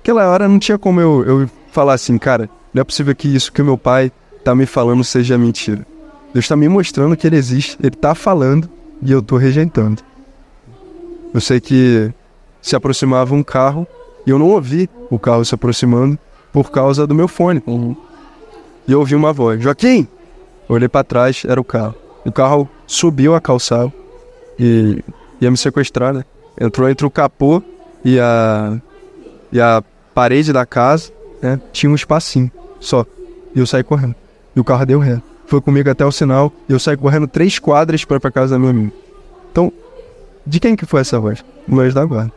Aquela hora não tinha como eu, eu falar assim, cara, não é possível que isso que o meu pai tá me falando seja mentira. Deus tá me mostrando que ele existe, ele tá falando e eu tô rejeitando. Eu sei que se aproximava um carro e eu não ouvi o carro se aproximando por causa do meu fone. Uhum. E eu ouvi uma voz: Joaquim! olhei para trás, era o carro. O carro subiu a calçada e ia me sequestrar, né? Entrou entre o capô e a, e a parede da casa, né? Tinha um espacinho só. E eu saí correndo. E o carro deu ré. Foi comigo até o sinal e eu saí correndo três quadras para ir pra casa da minha amiga. Então, de quem que foi essa voz? Meu da guarda.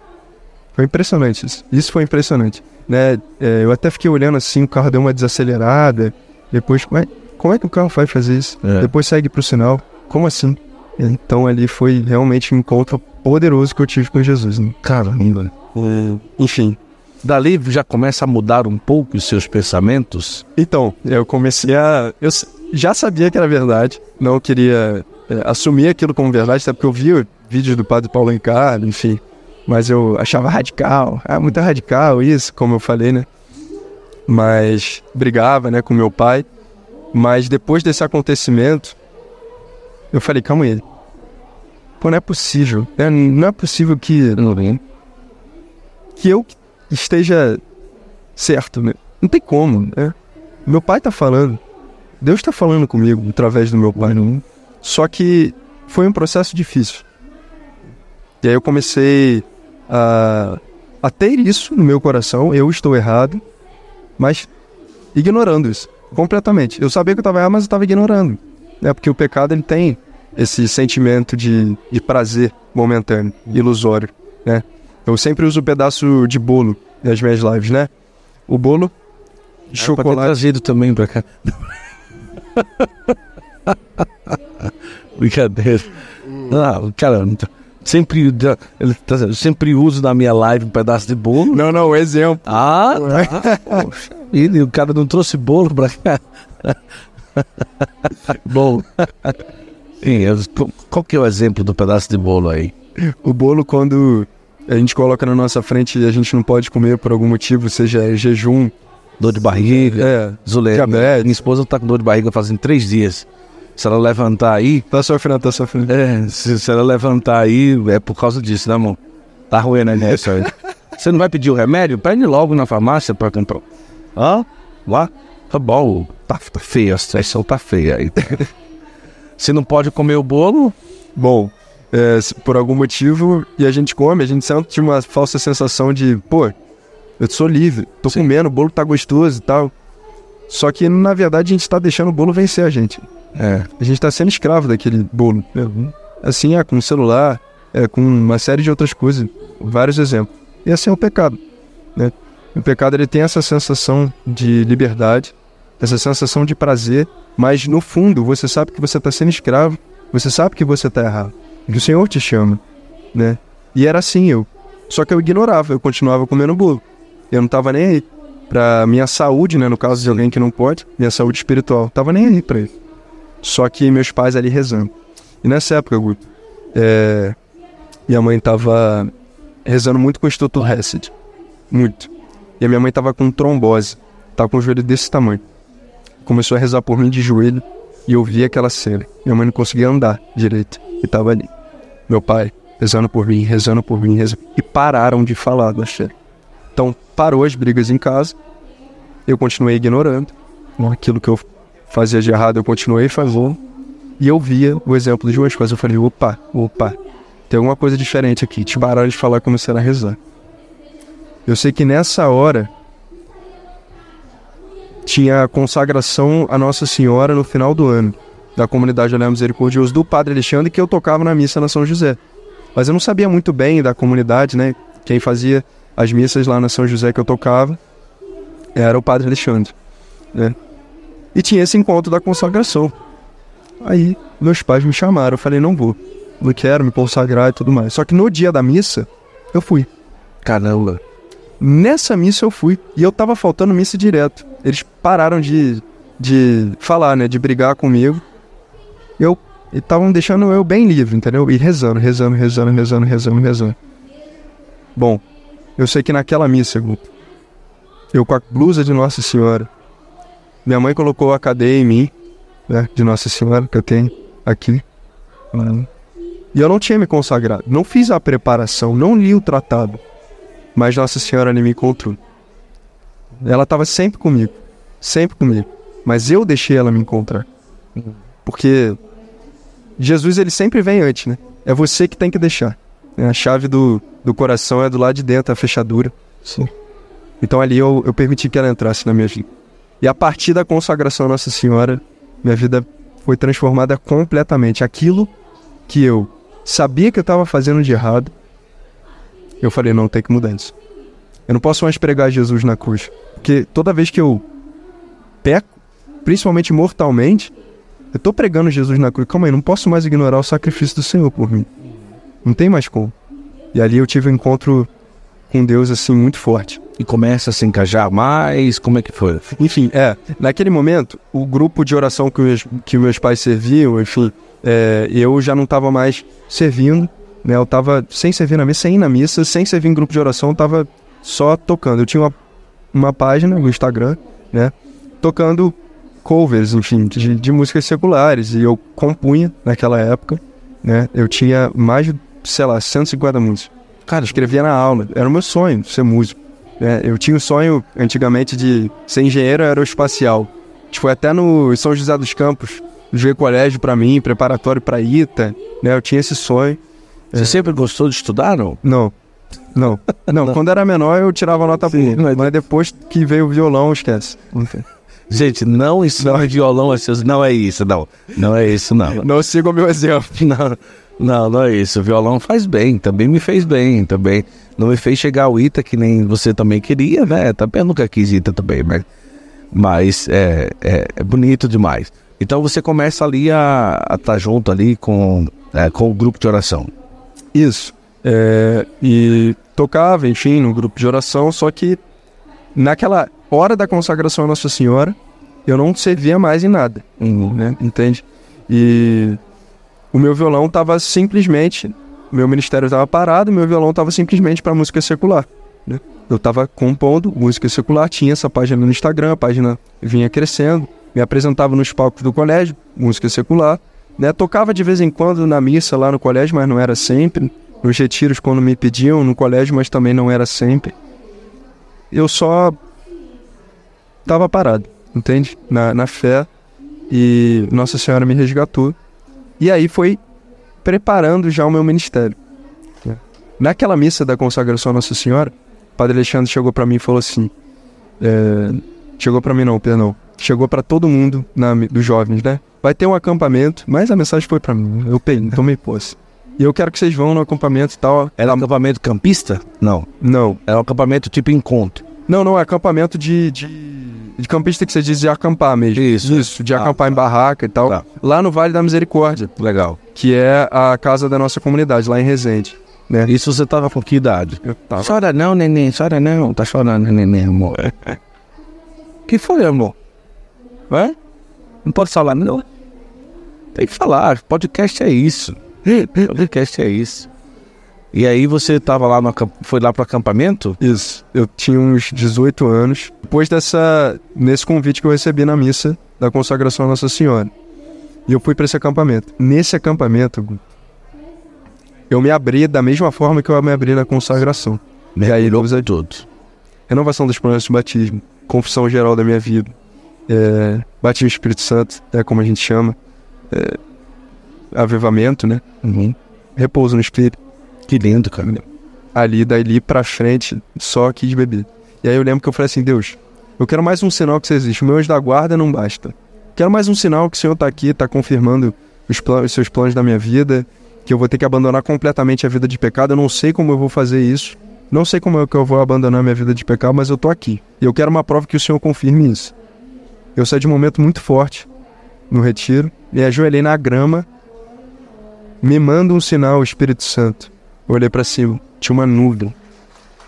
Foi impressionante isso. Isso foi impressionante né? É, eu até fiquei olhando assim, o carro deu uma desacelerada. Depois, mas como é que o carro vai fazer isso? É. Depois segue pro sinal. Como assim? Então ali foi realmente um encontro poderoso que eu tive com Jesus. Né? Caramba. É, enfim. Dali já começa a mudar um pouco os seus pensamentos? Então, eu comecei a. Eu já sabia que era verdade, não queria é, assumir aquilo como verdade, até porque eu vi vídeos do padre Paulo Ricardo, enfim mas eu achava radical, ah, muito radical isso, como eu falei, né? Mas brigava, né, com meu pai. Mas depois desse acontecimento, eu falei, calma aí. Pô, não é possível. Né? Não é possível que. Que eu esteja certo, né? Não tem como, né? Meu pai tá falando. Deus tá falando comigo através do meu pai. Uhum. Só que foi um processo difícil. E aí eu comecei a, a ter isso no meu coração, eu estou errado, mas ignorando isso completamente. Eu sabia que eu estava errado, mas eu estava ignorando. Né? Porque o pecado ele tem esse sentimento de, de prazer momentâneo, ilusório. Né? Eu sempre uso um pedaço de bolo nas minhas lives, né? O bolo de chocolate. Ter trazido também pra cá. Brincadeira. Ah, cara, Sempre, tá sempre uso na minha live um pedaço de bolo. Não, não, exemplo. Ah, tá. Poxa e o cara não trouxe bolo pra cá. Bom, sim, eu- qual que é o exemplo do pedaço de bolo aí? O bolo, quando a gente coloca na nossa frente e a gente não pode comer por algum motivo, seja jejum, Dor de barriga, é, Zulé, minha esposa tá com dor de barriga fazem três dias. Se ela levantar aí, tá sofrendo, tá sofrendo. é, se, se ela levantar aí, é por causa disso, né, amor? Tá ruim, né. Você não vai pedir o remédio? Pede logo na farmácia pra comprar. Hã? Lá? Tá bom, tá, tá feia, a situação tá feia aí. Se não pode comer o bolo, Bom, é, por algum motivo, e a gente come, a gente sente uma falsa sensação de, pô, eu sou livre, tô Sim. comendo, o bolo tá gostoso e tal. Só que, na verdade, a gente tá deixando o bolo vencer a gente. É, A gente tá sendo escravo daquele bolo. Assim é com o celular, é com uma série de outras coisas, vários exemplos. E assim é o pecado, né? O pecado ele tem essa sensação de liberdade, essa sensação de prazer, mas no fundo você sabe que você está sendo escravo, você sabe que você está errado, que o Senhor te chama, né? E era assim eu. Só que eu ignorava, eu continuava comendo bolo. Eu não tava nem aí pra minha saúde, né, no caso de alguém que não pode, minha saúde espiritual, tava nem aí pra isso. Só que meus pais ali rezando. E nessa época, Guto, é, minha mãe tava rezando muito com o Instituto Hesed. Muito. E a minha mãe tava com trombose. Tava com o joelho desse tamanho. Começou a rezar por mim de joelho. E eu vi aquela cena. Minha mãe não conseguia andar direito. E tava ali. Meu pai rezando por mim, rezando por mim, rezando. E pararam de falar da Cher. Então parou as brigas em casa. Eu continuei ignorando. Aquilo que eu fazia de errado eu continuei fazendo. E eu via o exemplo de umas coisas. Eu falei, opa, opa, tem alguma coisa diferente aqui. Te pararam de falar e começaram a rezar. Eu sei que nessa hora tinha a consagração a Nossa Senhora no final do ano, da comunidade Olhar Misericordioso do Padre Alexandre, que eu tocava na missa na São José. Mas eu não sabia muito bem da comunidade, né? Quem fazia as missas lá na São José que eu tocava era o Padre Alexandre, né? E tinha esse encontro da consagração. Aí meus pais me chamaram, eu falei, não vou, não quero me consagrar e tudo mais. Só que no dia da missa, eu fui. caramba. Nessa missa eu fui. E eu tava faltando missa direto. Eles pararam de, de falar, né? De brigar comigo. Eu estavam deixando eu bem livre, entendeu? E rezando, rezando, rezando, rezando, rezando, rezando. Bom, eu sei que naquela missa, eu com a blusa de Nossa Senhora, minha mãe colocou a cadeia em mim, né? De Nossa Senhora, que eu tenho aqui. E eu não tinha me consagrado. Não fiz a preparação, não li o tratado mas Nossa Senhora me encontrou. Ela estava sempre comigo, sempre comigo, mas eu deixei ela me encontrar. Porque Jesus ele sempre vem antes, né? É você que tem que deixar. né? A chave do, do coração é do lado de dentro, a fechadura. Sim. Então ali eu, eu permiti que ela entrasse na minha vida. E a partir da consagração a Nossa Senhora, minha vida foi transformada completamente. Aquilo que eu sabia que eu estava fazendo de errado, eu falei, não, tem que mudar isso. Eu não posso mais pregar Jesus na cruz. Porque toda vez que eu peco, principalmente mortalmente, eu tô pregando Jesus na cruz. Calma aí, não posso mais ignorar o sacrifício do Senhor por mim. Não tem mais como. E ali eu tive um encontro com Deus, assim, muito forte. E começa a se encajar mais, como é que foi? Enfim, é, naquele momento, o grupo de oração que meus, que meus pais serviam, enfim, é, eu já não estava mais servindo, né? Eu estava sem servir na missa, sem ir na missa, sem servir em grupo de oração, eu estava só tocando. Eu tinha uma, uma página no Instagram, né? Tocando covers, enfim, de, de músicas seculares, e eu compunha naquela época, né? Eu tinha mais de, sei lá, 150 músicas. Cara, escrevia na aula, era o meu sonho ser músico. né? eu tinha o sonho antigamente de ser engenheiro aeroespacial. Tipo, até no São José dos Campos, joguei colégio pra mim, preparatório pra ITA, né? Eu tinha esse sonho. Você sempre gostou de estudar, não? Não, não, não. Quando era menor eu tirava nota Sim, boa, mas- mas depois que veio o violão, esquece. Gente, não ensinar violão a seus... Não é isso, não. Não é isso, não. Não siga o meu exemplo. Não, não, não é isso. O violão faz bem, também me fez bem, também. Não me fez chegar ao ITA que nem você também queria, né? Também eu nunca quis ITA também, mas, mas é, é, é bonito demais. Então você começa ali a estar junto ali com, é, com o grupo de oração. Isso. É, e tocava, enfim, no grupo de oração, só que naquela hora da consagração à Nossa Senhora, eu não servia mais em nada, né? Entende? E o meu violão estava simplesmente, meu ministério estava parado, meu violão estava simplesmente para música secular. Né? Eu estava compondo música secular, tinha essa página no Instagram, a página vinha crescendo, me apresentava nos palcos do colégio, música secular, né? Tocava de vez em quando na missa lá no colégio, mas não era sempre nos retiros quando me pediam no colégio, mas também não era sempre. Eu só estava parado, entende? Na, na fé e Nossa Senhora me resgatou. E aí foi preparando já o meu ministério. né? Naquela missa da consagração à Nossa Senhora, o Padre Alexandre chegou para mim e falou assim: é, chegou para mim não, perdão, chegou para todo mundo na, dos jovens, né? Vai ter um acampamento, mas a mensagem foi para mim. Eu peguei, tomei posse. E eu quero que vocês vão no acampamento e tal. Era um acampamento campista? Não. Não, Era um acampamento tipo encontro. Não, não, é acampamento de, de, de campista que você diz de acampar mesmo. Isso. Isso, de Ah, acampar em tá. barraca e tal. Tá. Lá no Vale da Misericórdia, Legal. que é a casa da nossa comunidade, lá em Resende. Né? Isso você tava com que idade? Eu tava. Chora não, neném, chora não. Tá chorando, neném, amor. que foi, amor? Hã? Não pode falar, não? Tem que falar. Podcast é isso. Podcast é isso. E aí você tava lá no foi lá pro acampamento? Isso. Eu tinha uns 18 anos. Depois dessa. nesse convite que eu recebi na missa da consagração à Nossa Senhora. E eu fui para esse acampamento. Nesse acampamento, eu me abri da mesma forma que eu me abri na consagração. E aí, Mergulhou Deus, tudo. renovação das promessas do batismo, confissão geral da minha vida, é, batismo Espírito Santo, é como a gente chama, é, avivamento, né? Uhum. Repouso no Espírito. Que lindo, cara. ali, dali pra frente, só quis beber. E aí eu lembro que eu falei assim, Deus, eu quero mais um sinal que você existe. O meu anjo da guarda não basta. Quero mais um sinal que o Senhor tá aqui, tá confirmando os, plan- os seus planos da minha vida, que eu vou ter que abandonar completamente a vida de pecado. Eu não sei como eu vou fazer isso. Não sei como é que eu vou abandonar minha vida de pecado, mas eu tô aqui. E eu quero uma prova que o Senhor confirme isso. Eu saí de um momento muito forte no retiro e ajoelhei na grama. Me manda um sinal, Espírito Santo. Eu olhei pra cima, tinha uma nuvem.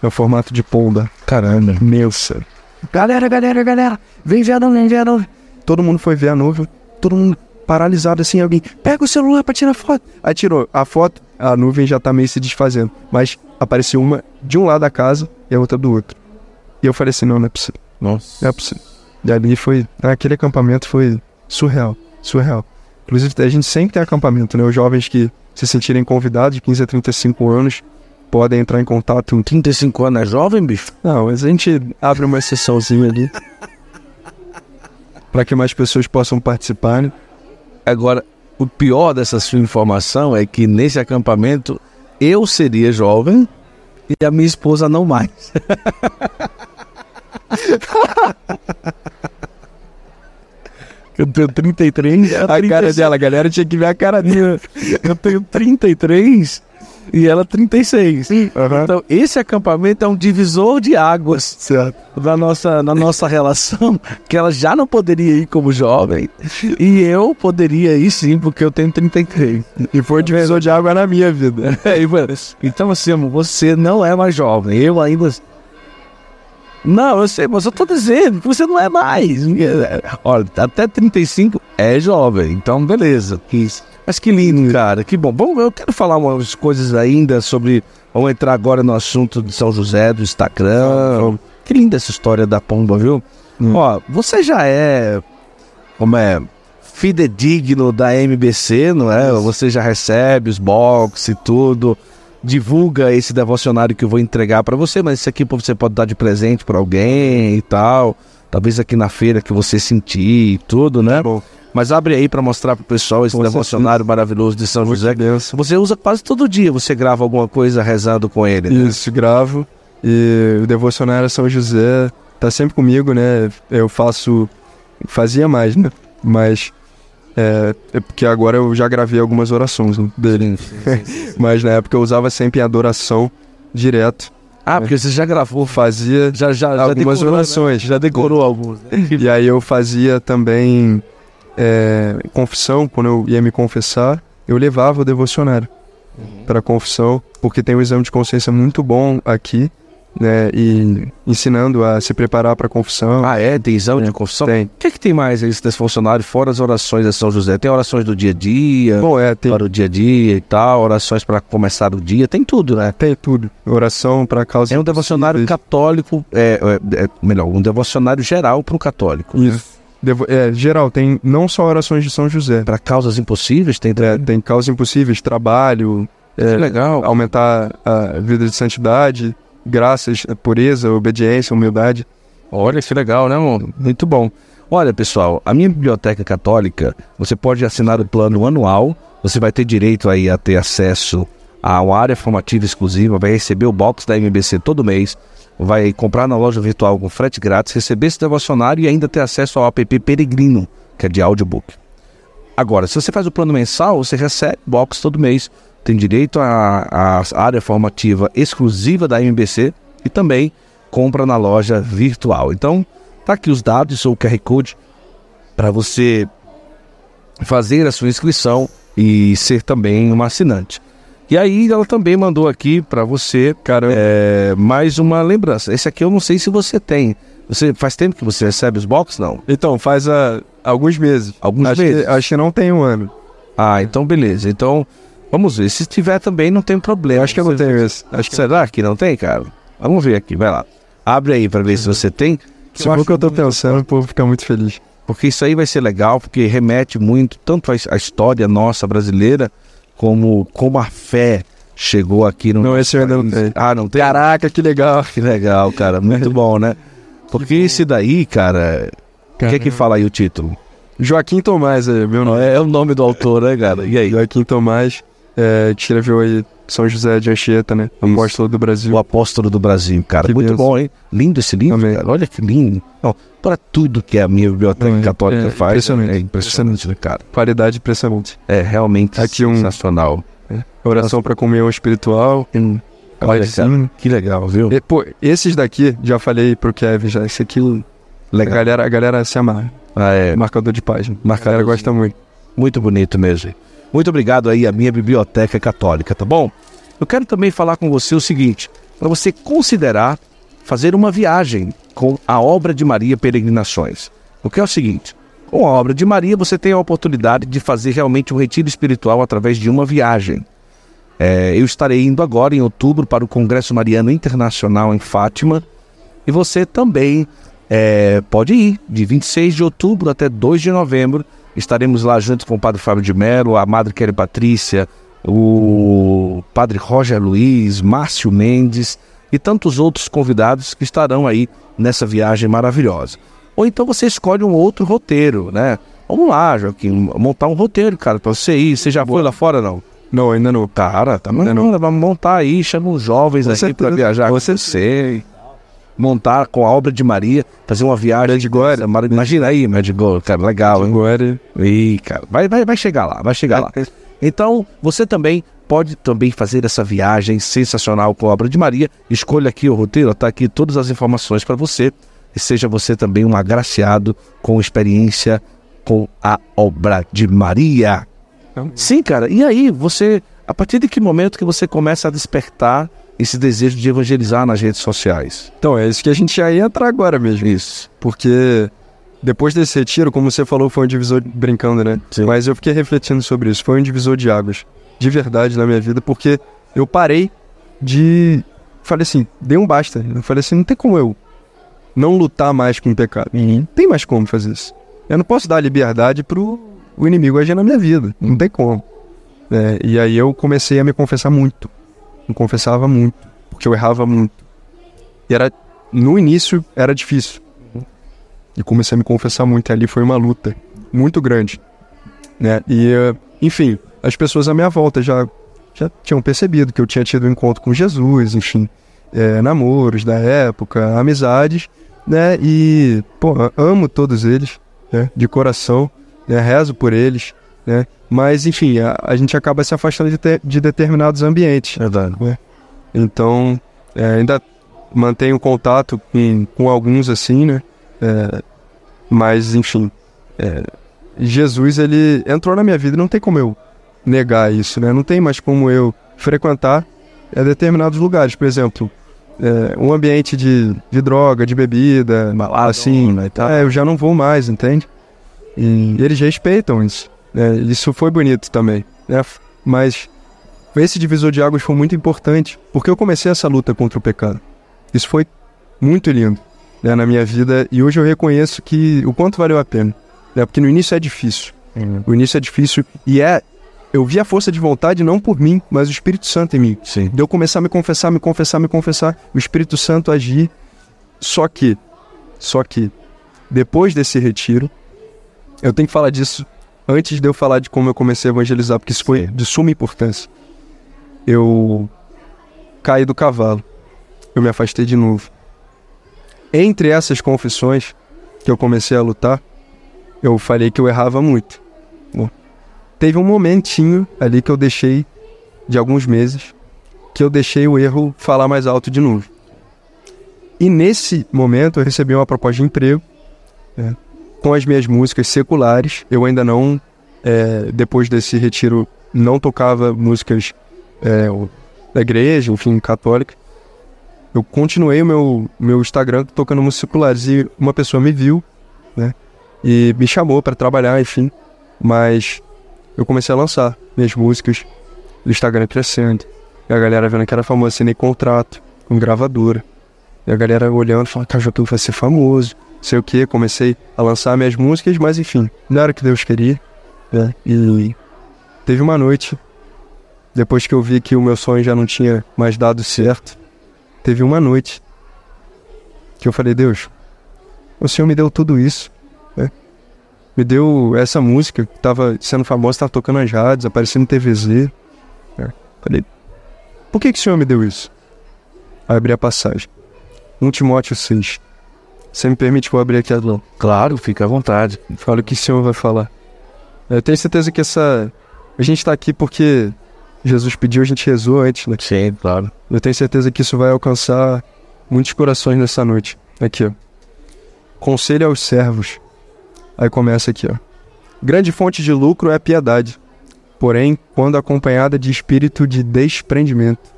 É o formato de pomba. Caramba. Imensa. Galera, galera, galera, vem ver a nuvem, vem ver a nuvem. Todo mundo foi ver a nuvem, todo mundo paralisado assim, alguém, pega o celular pra tirar foto. Aí tirou a foto, a nuvem já tá meio se desfazendo. Mas apareceu uma de um lado da casa e a outra do outro. E eu falei assim, não, não é possível, Nossa. não é possível. E ali foi, aquele acampamento foi surreal, surreal. Inclusive, a gente sempre tem acampamento, né? Os jovens que se sentirem convidados de 15 a 35 anos podem entrar em contato 35 anos é jovem, bicho? não, mas a gente abre uma exceçãozinha ali. para que mais pessoas possam participar. né? Agora, o pior dessa sua informação é que nesse acampamento eu seria jovem e a minha esposa não mais. eu tenho 33. ela A cara 36. dela, a galera tinha que ver a cara dela. Eu tenho 33 e ela 36. Aham. Então, esse acampamento é um divisor de águas Certo. na nossa, na nossa relação, que ela já não poderia ir como jovem, e eu poderia ir sim, porque eu tenho 33. E foi o divisor de água na minha vida. É, então, assim, você não é mais jovem, eu ainda. Não, eu sei, mas eu tô dizendo que você não é mais. Olha, até 35 é jovem, então beleza. Mas que lindo, cara, que bom. Bom, eu quero falar umas coisas ainda sobre. Vamos entrar agora no assunto de São José, do Instagram. Que linda essa história da pomba, viu? Hum. Ó, você já é. Como é? Fidedigno da MBC, não é? Você já recebe os box e tudo. Divulga esse devocionário que eu vou entregar pra você, mas isso aqui você pode dar de presente pra alguém e tal. Talvez aqui na feira que você sentir e tudo, né? Bom, Mas abre aí pra mostrar pro pessoal esse Com devocionário maravilhoso de São José. benção. Você usa quase todo dia, você grava alguma coisa rezando com ele. né? Isso, gravo. E o devocionário São José tá sempre comigo, né? Eu faço. Fazia mais, né? Mas. É, é porque agora eu já gravei algumas orações né, dele. Mas na época eu usava sempre em adoração direto. Ah, porque você já gravou, Fazia já, já, já algumas decorou, né? orações. Já decorou alguns, né? E aí eu fazia também é, confissão, quando eu ia me confessar, eu levava o devocionário. para a confissão, porque tem um exame de consciência muito bom aqui, né? E ensinando a se preparar para a confissão. Ah, é? Tem exame É, de confissão? tem. O que, é que tem mais aí desse funcionário, fora as orações de São José? Tem orações do dia a dia, Bom, é, tem, para o dia a dia e tal, orações para começar o dia, tem tudo, né? tem tudo. Oração para causa É um devocionário católico, é, é- é- melhor, um devocionário geral para o católico. Isso. Devo- é, geral, tem não só orações de São José. Para causas impossíveis, tem É, tem causas impossíveis, trabalho, Que é, legal. aumentar a vida de santidade, graças, pureza, obediência, humildade. Olha que legal, né, mano? Muito bom. Olha, pessoal, a minha biblioteca católica, você pode assinar o plano anual, você vai ter direito aí a ter acesso a uma área formativa exclusiva, vai receber o box da MBC todo mês, vai comprar na loja virtual com frete grátis, receber esse devocionário e ainda ter acesso ao app Peregrino, que é de audiobook. Agora, se você faz o plano mensal, você recebe box todo mês, tem direito à área formativa exclusiva da MBC e também compra na loja virtual. Então, tá aqui os dados ou o QR Code para você fazer a sua inscrição e ser também uma assinante. E aí ela também mandou aqui para você, cara, é, mais uma lembrança. Esse aqui eu não sei se você tem. Você faz tempo que você recebe os box não? Então, faz a, alguns meses. Alguns acho meses. Que, acho que não tem um ano. Ah, então beleza. Então vamos ver. Se tiver também não tem problema. Acho que eu não tenho esse. Acho que Será que não tem, cara? Vamos ver aqui, vai lá. Abre aí para ver se você tem. se for o que eu tô pensando, o povo fica muito feliz. porque isso aí vai ser legal, porque remete muito tanto à história nossa brasileira, como como a fé chegou aqui no Não, esse eu ainda não tenho. Ah, não tem? Caraca, que legal. Que legal, cara, muito bom, né? Porque esse daí, cara, o que é que fala aí o título? Joaquim Tomás, é meu nome. É o nome do autor, né, cara? E aí? Joaquim Tomás, é, escreveu aí São José de Anchieta, né? Apóstolo do Brasil. O Apóstolo do Brasil, cara. Que muito benção. bom, hein? Lindo esse livro. Olha que lindo. Para tudo que a minha biblioteca é- católica é faz, impressionante. é impressionante, né, cara? Qualidade impressionante. É realmente Aqui um- sensacional. Oração para comunhão espiritual. Olha, Paizinho. Que legal, viu? E, pô, esses daqui, já falei pro Kevin, já. Esse aqui, a Legal. galera, a galera se amarra. Ah, é. Marcador de página. A Marcador galera de- gosta muito. Muito bonito mesmo. Muito obrigado aí à minha biblioteca católica, tá bom? Eu quero também falar com você o seguinte, para você considerar fazer uma viagem com a obra de Maria Peregrinações. O que é o seguinte, com a obra de Maria você tem a oportunidade de fazer realmente um retiro espiritual através de uma viagem. É, eu estarei indo agora em outubro para o Congresso Mariano Internacional em Fátima e você também é, pode ir de 26 de outubro até 2 de novembro. Estaremos lá junto com o Padre Fábio de Mello, a Madre Kelly Patrícia, o Padre Roger Luiz, Márcio Mendes e tantos outros convidados que estarão aí nessa viagem maravilhosa. Ou então você escolhe um outro roteiro, né? Vamos lá, Joaquim, montar um roteiro, cara, para você ir. Você já foi lá fora, não? Não, ainda não. Cara, tá mandando, vamos montar aí, chama os jovens Com aí para viajar você. Montar com a obra de Maria, fazer uma viagem de glória. Imagina aí, Medjugorje, cara, legal, hein? Agora, Ih, cara, vai, vai, vai chegar lá, vai chegar lá. Então, você também pode também fazer essa viagem sensacional com a obra de Maria. Escolha aqui o roteiro, tá aqui todas as informações para você. E seja você também um agraciado com experiência com a obra de Maria. Sim, cara. E aí, você, a partir de que momento que você começa a despertar esse desejo de evangelizar nas redes sociais? Então, é isso que a gente já ia entrar agora mesmo. Isso. Porque depois desse retiro, como você falou, foi um divisor brincando, né? Sim. Mas eu fiquei refletindo sobre isso. Foi um divisor de águas, de verdade, na minha vida, porque eu parei de. Falei assim, dei um basta. Eu falei assim, não tem como eu não lutar mais com o pecado. Não tem mais como fazer isso. Eu não posso dar liberdade pro o inimigo agir na minha vida. Não tem como. É, e aí eu comecei a me confessar muito. Me confessava muito, porque eu errava muito. E era. No início era difícil. E comecei a me confessar muito. E ali foi uma luta muito grande. Né? E, enfim, as pessoas à minha volta já, já tinham percebido que eu tinha tido um encontro com Jesus, enfim, eh, namoros da época, amizades, né? E, pô, amo todos eles, né? De coração, né? Rezo por eles, né? Mas, enfim, a, a gente acaba se afastando de, te- de determinados ambientes. Verdade. Então, é, ainda mantenho contato com, com alguns assim, né? É, mas, enfim, é, Jesus, ele entrou na minha vida e não tem como eu negar isso, né? Não tem mais como eu frequentar é, determinados lugares. Por exemplo, é, um ambiente de, de droga, de bebida, assim, e tal. é, eu já não vou mais, entende? E eles respeitam isso. Né? Isso foi bonito também, né? Mas esse divisor de águas foi muito importante, porque eu comecei essa luta contra o pecado. Isso foi muito lindo né, na minha vida e hoje eu reconheço que o quanto valeu a pena, né? Porque no início é difícil. O início é difícil e é eu vi a força de vontade não por mim, mas o Espírito Santo em mim. Sim. De eu começar a me confessar, me confessar, me confessar, o Espírito Santo agir. Só que, só que, depois desse retiro, eu tenho que falar disso antes de eu falar de como eu comecei a evangelizar, porque isso foi de suma importância. Eu caí do cavalo, eu me afastei de novo. Entre essas confissões que eu comecei a lutar, eu falei que eu errava muito. Bom, teve um momentinho ali que eu deixei, de alguns meses, que eu deixei o erro falar mais alto de novo. E nesse momento eu recebi uma proposta de emprego né, com as minhas músicas seculares. Eu ainda não, é, depois desse retiro, não tocava músicas é, da igreja, enfim, católica. Eu continuei o meu, meu Instagram tocando músicas seculares e uma pessoa me viu, né, e me chamou para trabalhar, enfim. Mas eu comecei a lançar minhas músicas, o Instagram crescendo, e a galera vendo que era famoso, assinei contrato com gravadora. E a galera olhando, falando, cara, tu vai ser famoso, sei o que, comecei a lançar minhas músicas, mas enfim, não era o que Deus queria, né? E teve uma noite, depois que eu vi que o meu sonho já não tinha mais dado certo, teve uma noite que eu falei, Deus, o Senhor me deu tudo isso, né? Me deu essa música que tava sendo famosa, tava tocando as rádios, aparecendo no TVZ. né? Falei, por que, que o Senhor me deu isso? Aí abri a passagem. 1 Timóteo 6. Você me permite que eu abrir aqui a mão? Claro, fica à vontade. Fala o que o Senhor vai falar. Eu tenho certeza que essa. A gente tá aqui porque Jesus pediu, a gente rezou antes, né? Sim, claro. Eu tenho certeza que isso vai alcançar muitos corações nessa noite. Aqui, ó. Conselho aos servos. Aí começa aqui, ó. Grande fonte de lucro é a piedade, porém, quando acompanhada de espírito de desprendimento,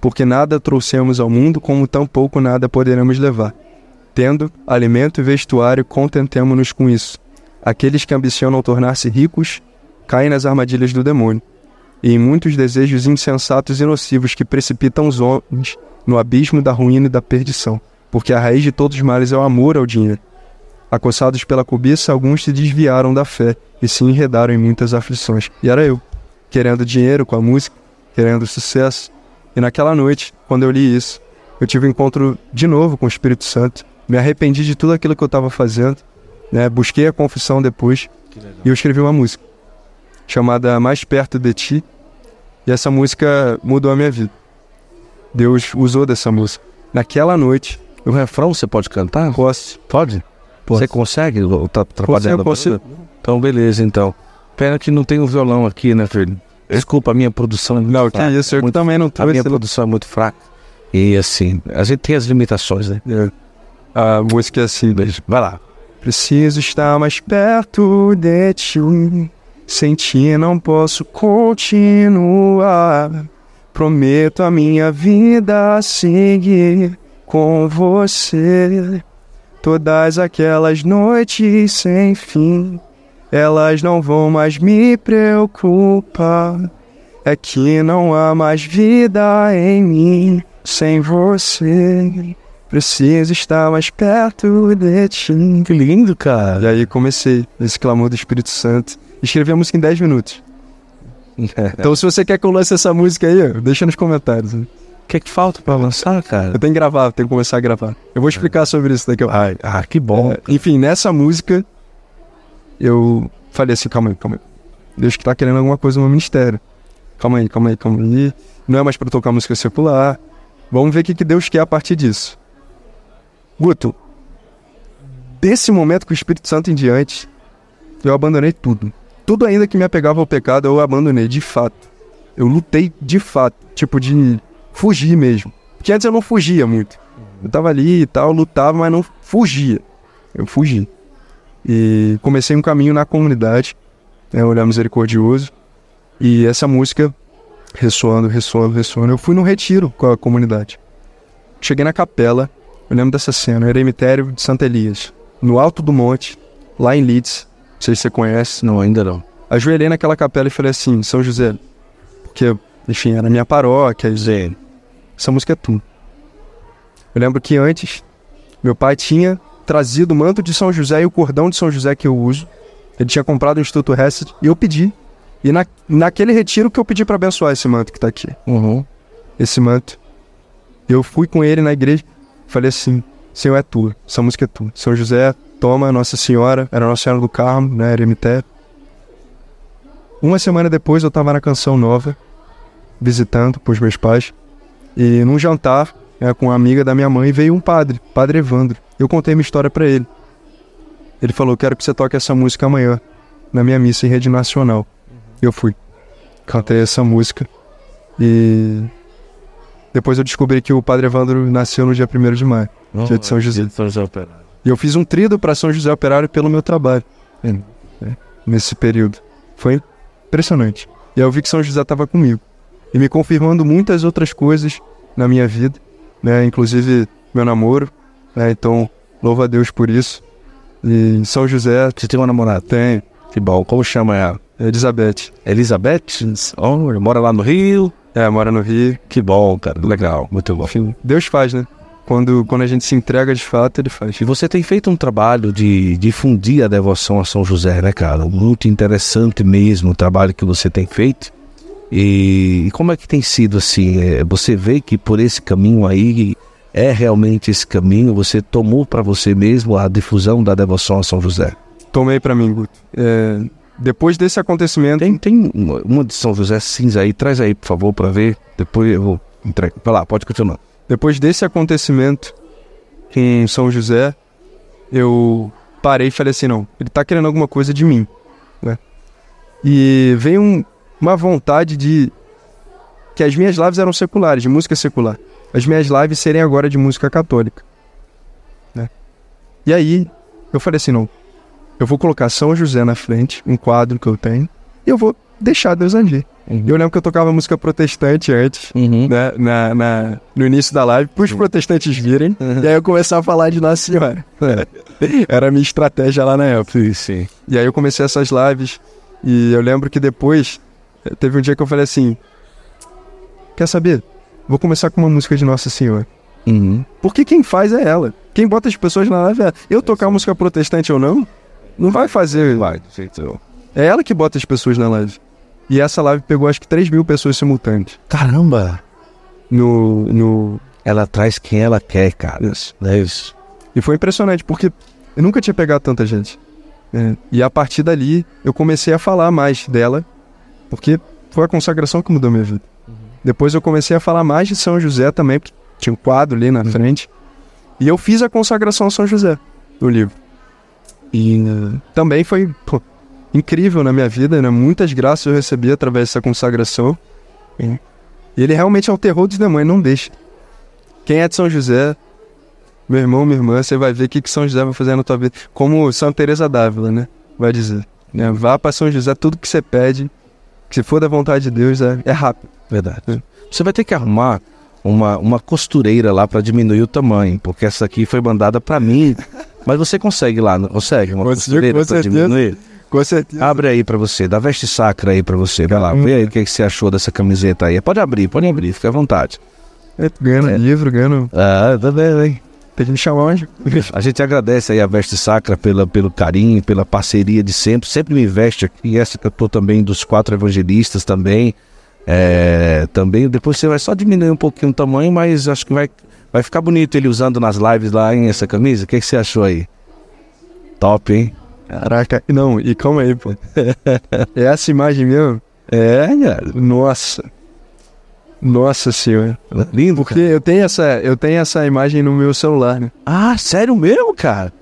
porque nada trouxemos ao mundo, como tampouco nada poderemos levar. Tendo alimento e vestuário, contentemo-nos com isso. Aqueles que ambicionam tornar-se ricos caem nas armadilhas do demônio e em muitos desejos insensatos e nocivos que precipitam os homens no abismo da ruína e da perdição, porque a raiz de todos os males é o amor ao dinheiro. Acossados pela cobiça, alguns se desviaram da fé e se enredaram em muitas aflições. E era eu, querendo dinheiro com a música, querendo sucesso. E naquela noite, quando eu li isso, eu tive um encontro de novo com o Espírito Santo, me arrependi de tudo aquilo que eu estava fazendo, né? busquei a confissão depois e eu escrevi uma música chamada Mais Perto de Ti. E essa música mudou a minha vida. Deus usou dessa música. Naquela noite, O refrão você pode cantar? posso. Pode? Posso. Você consegue? Tá atrapalhando? a Consigo? Então, beleza, então. Pena que não tem um violão aqui, né, filho? Desculpa, a minha produção é muito Não, que fraca. isso, eu Muito- também não A trouxe. minha produção é muito fraca. E assim, a gente tem as limitações, né? A música é assim, Beleza, Vai lá. Preciso estar mais perto de ti. Sem ti não posso continuar. Prometo a minha vida seguir com você. Todas aquelas noites sem fim, elas não vão mais me preocupar. É que não há mais vida em mim sem você. Preciso estar mais perto de ti. Que lindo, cara. E aí comecei esse clamor do Espírito Santo. Escrevi a música em 10 minutos. Então se você quer que eu lance essa música aí, deixa nos comentários. né? O que é que falta pra lançar, cara? Eu tenho que gravar, tenho que começar a gravar. Eu vou explicar sobre isso daqui a pouco. Ai, ah, que bom. É, enfim, nessa música, eu falei assim, calma aí, calma aí. Deus que tá querendo alguma coisa no meu ministério. Calma aí, calma aí, calma aí. Não é mais pra tocar música secular. Vamos ver o que, que Deus quer a partir disso. Guto, desse momento com o Espírito Santo em diante, eu abandonei tudo. Tudo ainda que me apegava ao pecado, eu abandonei, de fato. Eu lutei de fato, tipo de fugir mesmo. Porque antes eu não fugia muito. Eu tava ali e tal, lutava, mas não fugia. Eu fugi. E comecei um caminho na comunidade, né, olhar misericordioso. E essa música ressoando, ressoando, ressoando. Eu fui no retiro com a comunidade. Cheguei na capela, eu lembro dessa cena, o eremitério de Santa Elias, no alto do monte, lá em Leeds. Não sei se você conhece. Não, ainda não. Ajoelhei naquela capela e falei assim, São José, porque, enfim, era minha paróquia, José, essa música é tu. Eu lembro que antes, meu pai tinha trazido o manto de São José e o cordão de São José que eu uso. Ele tinha comprado no Instituto Hesed e eu pedi. E na, naquele retiro que eu pedi para abençoar esse manto que tá aqui. Uhum. Esse manto. Eu fui com ele na igreja, falei assim: Senhor é tua, essa música é tua. São José, toma Nossa Senhora, era Nossa Senhora do Carmo, né, eremitério. Uma semana depois eu estava na Canção Nova, visitando com os meus pais. E num jantar né, com uma amiga da minha mãe veio um padre, Padre Evandro. Eu contei minha história para ele. Ele falou: Quero que você toque essa música amanhã, na minha missa em rede nacional. Eu fui. Cantei essa música. E depois eu descobri que o Padre Evandro nasceu no dia 1 de maio, dia de São José. Dia de São José Operário. E eu fiz um trido para São José Operário pelo meu trabalho né, nesse período. Foi impressionante. E aí eu vi que São José estava comigo e me confirmando muitas outras coisas na minha vida, né? Inclusive meu namoro, né? Então louvo a Deus por isso. E São José Você tem uma namorada? tem Que bom. Como chama ela? Elizabeth, Elizabeth? Oh, mora lá no Rio. É mora no Rio. Que bom, cara. Legal. Muito bom. Enfim, Deus faz, né? Quando quando a gente se entrega de fato, ele faz. E você tem feito um trabalho de difundir a devoção a São José, né, cara? Muito interessante mesmo o trabalho que você tem feito. E, e como é que tem sido assim? É, você vê que por esse caminho aí é realmente esse caminho? Você tomou para você mesmo a difusão da devoção a São José? Tomei para mim, Guto. É, depois desse acontecimento, Tem, tem uma, uma de São José cinza aí, traz aí, por favor, para ver. Depois eu vou entregar. Vai lá, pode continuar. Depois desse acontecimento em São José, eu parei e falei assim, não, ele tá querendo alguma coisa de mim, né? E veio um- uma vontade de que as minhas lives eram seculares, de música secular. As minhas lives serem agora de música católica, né? E aí eu falei assim, não, eu vou colocar São José na frente, um quadro que eu tenho, e eu vou deixar Deus agir. Eu lembro que eu tocava música protestante antes, Uhum. né, na, na- no início da live, para os protestantes virem, e aí eu começar a falar de Nossa Senhora. Era a minha estratégia lá na época. Sim, sim. E aí eu comecei essas lives, e eu lembro que depois, eh, teve um dia que eu falei assim, quer saber? Vou começar com uma música de Nossa Senhora. Uhum. Porque quem faz é ela. Quem bota as pessoas na live é ela. Eu tocar música protestante ou não, não vai fazer. Vai, do jeito. É ela que bota as pessoas na live. E essa live pegou acho que 3 mil pessoas simultâneas. Caramba! No, no, Ela traz quem ela quer, cara. Isso. É isso. E foi impressionante, porque eu nunca tinha pegado tanta gente. É, e a partir dali, eu comecei a falar mais dela, porque foi a consagração que mudou minha vida. Depois eu comecei a falar mais de São José também, porque tinha um quadro ali na frente. E eu fiz a consagração a São José no livro. E eh, também foi pô, incrível na minha vida, né? Muitas graças eu recebi através dessa consagração. E ele realmente é o terror dos demônios, não deixa. Quem é de São José, meu irmão, minha irmã, você vai ver o que, que São José vai fazer na tua vida. Como Santa Teresa d'Ávila, né? Vai dizer. né? Vá para São José, tudo que você pede, que se for da vontade de Deus, é, é rápido. Verdade. Você vai ter que arrumar uma, uma costureira lá para diminuir o tamanho, porque essa aqui foi mandada para mim. Mas você consegue lá, não consegue? Uma costureira com certeza. diminuir? Com certeza. Abre aí para você, dá veste sacra aí para você. Vai lá, vê aí o que, que você achou dessa camiseta aí. Pode abrir, pode abrir, fica à vontade. É, ganhando livro, ganhando. Ah, tá bem, hein? Tem que me chamar onde? A gente agradece aí a Veste Sacra pela, pelo carinho, pela parceria de sempre. Sempre me veste aqui. Essa que eu tô também dos quatro evangelistas também. É, também. Depois você vai só diminuir um pouquinho o tamanho, mas acho que vai, vai ficar bonito ele usando nas lives lá, hein, essa camisa. O que, que você achou aí? Top, hein? Caraca, não, e calma aí, pô. É essa imagem mesmo? É, cara. Nossa. Nossa senhora. Lindo, Porque eu tenho essa, eu tenho essa imagem no meu celular, né? Ah, sério mesmo, cara?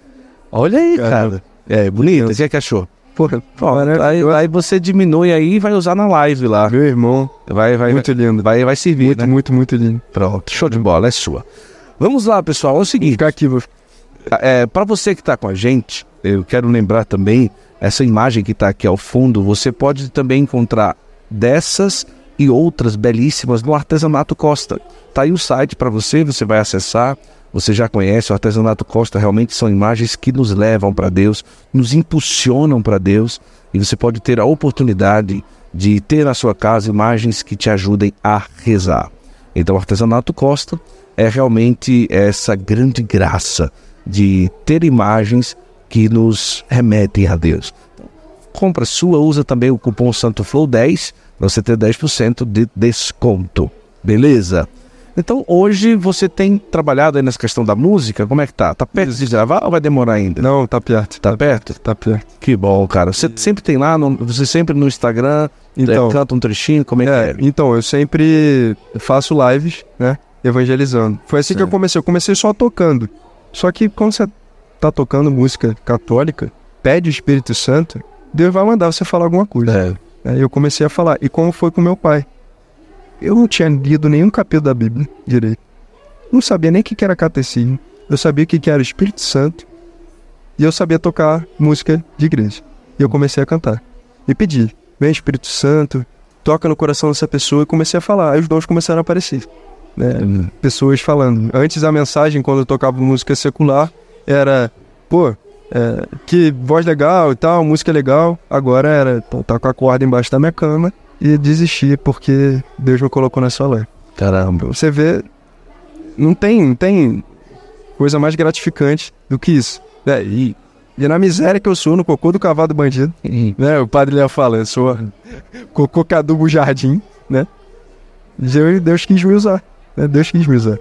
Olha aí, cara. Caramba. É, bonito. O que, é que achou? Porra, Pronto, aí, aí você diminui aí e vai usar na live lá. meu irmão, Vai, vai, muito lindo. vai, vai servir, Muito, né? muito, muito lindo. Pronto, show de bola, é sua. Vamos lá, pessoal, é o seguinte, Ficar aqui, vou... é, para você que está com a gente, eu quero lembrar também, essa imagem que está aqui ao fundo, você pode também encontrar dessas e outras belíssimas no Artesanato Costa. Tá aí o site para você, você vai acessar. Você já conhece o Artesanato Costa, realmente são imagens que nos levam para Deus, nos impulsionam para Deus, e você pode ter a oportunidade de ter na sua casa imagens que te ajudem a rezar. Então, o Artesanato Costa é realmente essa grande graça de ter imagens que nos remetem a Deus. Compra sua, usa também o cupom Santo Flow 10 para você ter 10% de desconto. Beleza? Então hoje você tem trabalhado aí nessa questão da música, como é que tá? Tá perto de gravar ou vai demorar ainda? Não, tá perto. Tá perto? Tá perto. Que bom, cara. Você sempre tem lá, no, você sempre no Instagram, então, é, canta um trechinho, como é, é, que é? Então, eu sempre faço lives, né? Evangelizando. Foi assim certo. que eu comecei. Eu comecei só tocando. Só que quando você tá tocando música católica, pede o Espírito Santo, Deus vai mandar você falar alguma coisa. É. Aí eu comecei a falar. E como foi com meu pai? Eu não tinha lido nenhum capítulo da Bíblia direito. Não sabia nem o que era catecismo. Eu sabia o que era o Espírito Santo. E eu sabia tocar música de igreja. E eu comecei a cantar. E pedi, vem Espírito Santo, toca no coração dessa pessoa. E comecei a falar. Aí os dons começaram a aparecer. Né? Uhum. Pessoas falando. Antes a mensagem, quando eu tocava música secular, era, pô, é, que voz legal e tal, música legal. Agora era, tá com a corda embaixo da minha cama e desistir porque Deus me colocou nessa lei. Caramba. Você vê, não tem, não tem coisa mais gratificante do que isso. É, e, e na miséria que eu sou, no cocô do cavalo do bandido, uhum. né? O padre Léo fala, eu sou cocô que adubo jardim, né? Deus, Deus quis me usar, né? Deus quis me usar.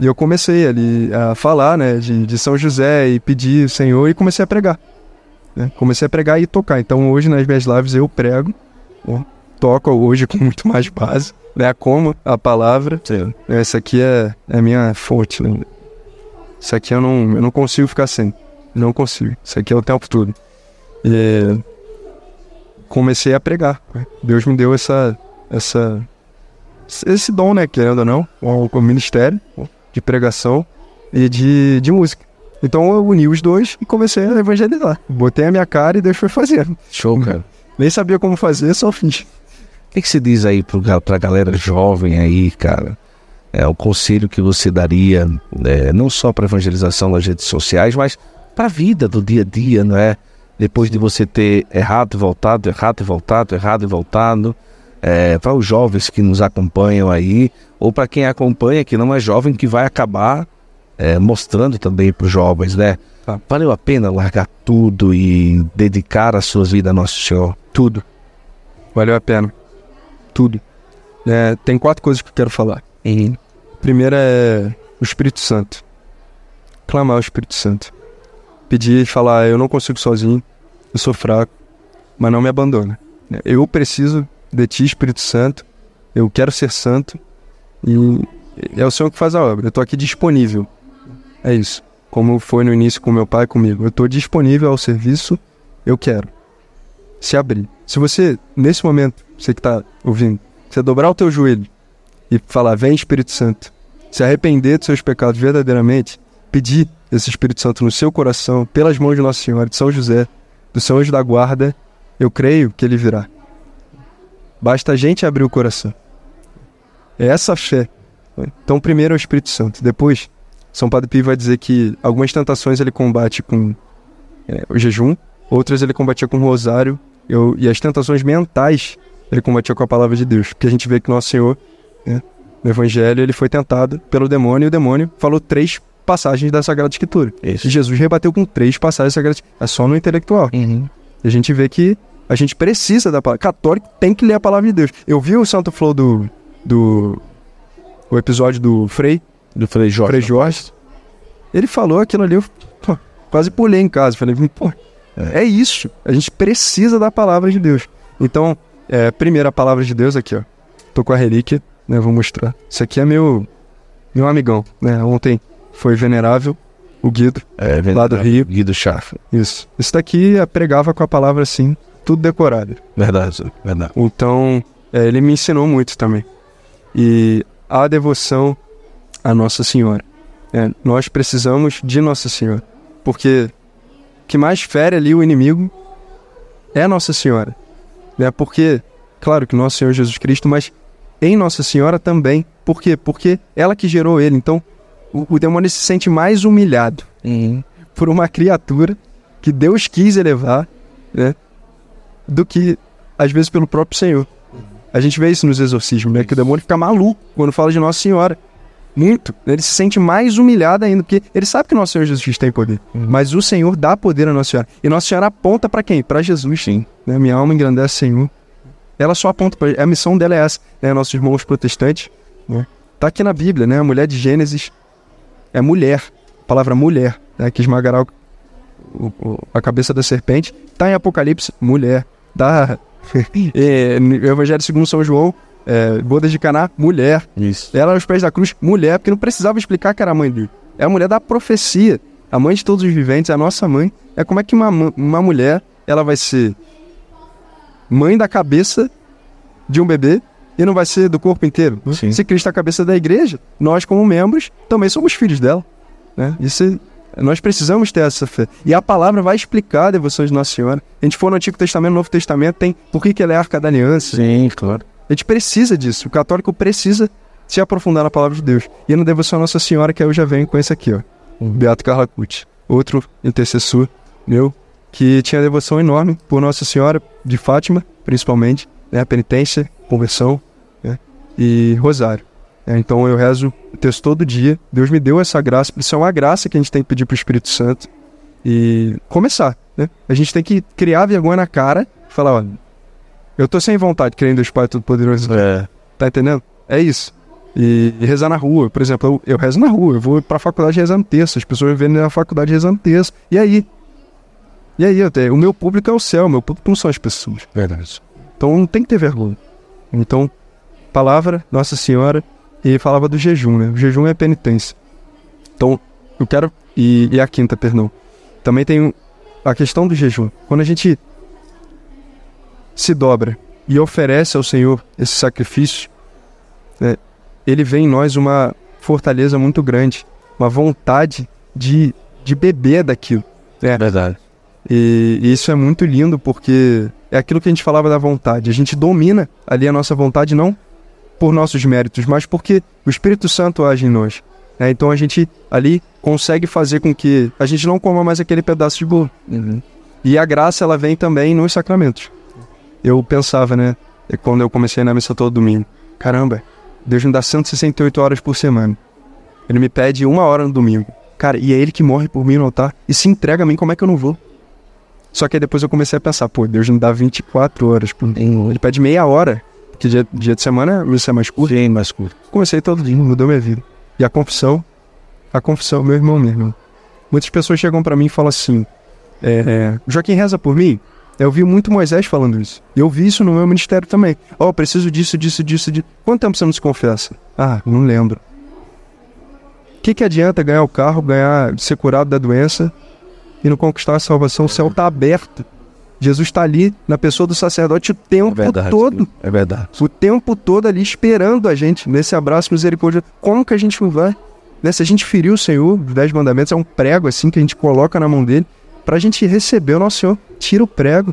E eu comecei ali a falar, né, de, de São José e pedir o Senhor e comecei a pregar. Né? Comecei a pregar e tocar. Então hoje nas minhas lives eu prego, né? Toco hoje com muito mais base, né? Como a palavra. Sim. Essa aqui é, é a minha fonte, né? Isso aqui eu não, eu não consigo ficar sem. Não consigo. Isso aqui é o tempo todo. E comecei a pregar. Né? Deus me deu essa, essa, esse dom, né? Querendo ou não, o, o ministério de pregação e de, de música. Então eu uni os dois e comecei a evangelizar. Botei a minha cara e Deus foi fazendo. Show, cara. Nem sabia como fazer, só fiz. O que, que se diz aí pro, pra galera jovem aí, cara? É, o conselho que você daria, é, não só para evangelização nas redes sociais, mas para a vida do dia a dia, não é? Depois de você ter errado e voltado, errado e voltado, errado e voltado, é, para os jovens que nos acompanham aí, ou para quem acompanha que não é jovem, que vai acabar é, mostrando também para os jovens, né? Tá. Valeu a pena largar tudo e dedicar a sua vida a Nosso Senhor? Tudo. Valeu a pena tudo. É, tem quatro coisas que eu quero falar. Uhum. Primeira é o Espírito Santo. Clamar o Espírito Santo. Pedir e falar: Eu não consigo sozinho, eu sou fraco, mas não me abandona. Eu preciso de ti, Espírito Santo. Eu quero ser santo e é o Senhor que faz a obra. Eu estou aqui disponível. É isso. Como foi no início com meu pai comigo. Eu estou disponível ao serviço. Eu quero se abrir. Se você, nesse momento, você que está ouvindo, você dobrar o teu joelho e falar, vem Espírito Santo, se arrepender dos seus pecados verdadeiramente, pedir esse Espírito Santo no seu coração, pelas mãos de Nossa Senhora, de São José, do São Anjo da Guarda, eu creio que ele virá. Basta a gente abrir o coração. É essa fé. Então, primeiro é o Espírito Santo. Depois, São Padre Pio vai dizer que algumas tentações ele combate com é, o jejum, outras ele combatia com o rosário eu, e as tentações mentais ele combatia com a palavra de Deus. Porque a gente vê que Nosso Senhor, né, no Evangelho, ele foi tentado pelo demônio e o demônio falou três passagens da Sagrada Escritura. Isso. E Jesus rebateu com três passagens da Sagrada Escritura. É só no intelectual. Uhum. E a gente vê que a gente precisa da palavra. Católico tem que ler a palavra de Deus. Eu vi o Santo Flow do. do o episódio do Frei. Do Frei Jorge. Frei Jorge. Ele falou aquilo ali, eu pô, quase pulei em casa. Falei, pô, é. é isso. A gente precisa da palavra de Deus. Então, é, primeira palavra de Deus aqui, ó. Tô com a relíquia, né? Vou mostrar. Isso aqui é meu, meu amigão, né? Ontem foi venerável, o Guido, é, lá do Rio. Guido Chaff. Isso. Isso daqui pregava com a palavra assim, tudo decorado. Verdade, verdade. Então, é, ele me ensinou muito também. E a devoção a Nossa Senhora. É, nós precisamos de Nossa Senhora. Porque que mais fere ali o inimigo é Nossa Senhora. Né? Porque claro que nosso Senhor Jesus Cristo, mas em Nossa Senhora também. Por quê? Porque ela que gerou ele. Então, o, o demônio se sente mais humilhado Uhum. por uma criatura que Deus quis elevar, né? Do que, às vezes, pelo próprio Senhor. A gente vê isso nos exorcismos, né? Que o demônio fica maluco quando fala de Nossa Senhora. Muito. Ele se sente mais humilhado ainda, porque ele sabe que Nosso Senhor Jesus Cristo tem poder. Mas o Senhor dá poder a Nossa Senhora. E Nossa Senhora aponta para quem? Para Jesus. Sim. Né? Minha alma engrandece o Senhor. Ela só aponta para A missão dela é essa. Né? Nossos irmãos protestantes. Né? Tá aqui na Bíblia, né? A mulher de Gênesis é mulher. A palavra mulher, né? Que esmagará o, o- a cabeça da serpente. Tá em Apocalipse, mulher. Tá é, no Evangelho segundo São João, é, bodas de Caná, mulher. Isso. Ela aos pés da cruz, mulher, porque não precisava explicar que era a mãe dele. É a mulher da profecia, a mãe de todos os viventes, é a nossa mãe. É como é que uma, ma- uma mulher, ela vai ser mãe da cabeça de um bebê e não vai ser do corpo inteiro. Sim. Se Cristo é a cabeça da igreja, nós como membros também somos filhos dela. Né? Isso é- nós precisamos ter essa fé. E a palavra vai explicar a devoção de Nossa Senhora. A gente for no Antigo Testamento, no Novo Testamento, tem por que, que ela é a arca da aliança. Sim, claro. A gente precisa disso. O católico precisa se aprofundar na palavra de Deus. E na devoção à Nossa Senhora, que eu já venho com esse aqui, ó. O Beato Carlacucci. Outro intercessor meu, que tinha devoção enorme por Nossa Senhora de Fátima, principalmente, né? Penitência, conversão, né? E rosário. É, então eu rezo o texto todo dia. Deus me deu essa graça. Isso é uma graça que a gente tem que pedir pro Espírito Santo. E começar, né? A gente tem que criar vergonha na cara falar, olha, eu tô sem vontade, crendo em Deus Pai Todo-Poderoso. É. Tá entendendo? É isso. E, e rezar na rua. Por exemplo, eu, eu rezo na rua. Eu vou pra faculdade rezando texto. As pessoas vêm na faculdade rezando texto. E aí? E aí? Tenho, o meu público é o céu. O meu público não são as pessoas. Verdade. Então não tem que ter vergonha. Então, palavra, Nossa Senhora. E falava do jejum, né? O jejum é penitência. Então, eu quero. E, e a quinta, perdão. Também tem a questão do jejum. Quando a gente se dobra e oferece ao Senhor esse sacrifício, né, ele vê em nós uma fortaleza muito grande, uma vontade de, de beber daquilo. É verdade. E, e isso é muito lindo porque é aquilo que a gente falava da vontade. A gente domina ali a nossa vontade não por nossos méritos, mas porque o Espírito Santo age em nós. né? Então a gente ali consegue fazer com que a gente não coma mais aquele pedaço de bolo. E a graça ela vem também nos sacramentos. Eu pensava, né, quando eu comecei na missa todo domingo, caramba, Deus me dá 168 horas por semana. Ele me pede uma hora no domingo. Cara, e é ele que morre por mim no altar e se entrega a mim, como é que eu não vou? Só que aí depois eu comecei a pensar, pô, Deus me dá 24 horas por Ele pede meia hora, porque dia, dia de semana isso é mais curto. Sim, mais curto. Comecei todo dia, mudou minha vida. E a confissão, a confissão, meu irmão, meu irmão. Muitas pessoas chegam pra mim e falam assim: é, é, Joaquim reza por mim? Eu vi muito Moisés falando isso. E eu vi isso no meu ministério também. Ó, preciso disso, disso, disso, disso. Quanto tempo você não se confessa? Ah, não lembro. O que, que adianta ganhar o carro, ganhar, ser curado da doença e não conquistar a salvação? O céu tá aberto. Jesus está ali na pessoa do sacerdote o É tempo verdade. todo É verdade. o tempo todo ali esperando a gente nesse abraço misericordioso. Como que a gente não vai? Né? Se a gente ferir o Senhor, os dez mandamentos é um prego assim que a gente coloca na mão dele pra gente receber o nosso Senhor. Tira o prego,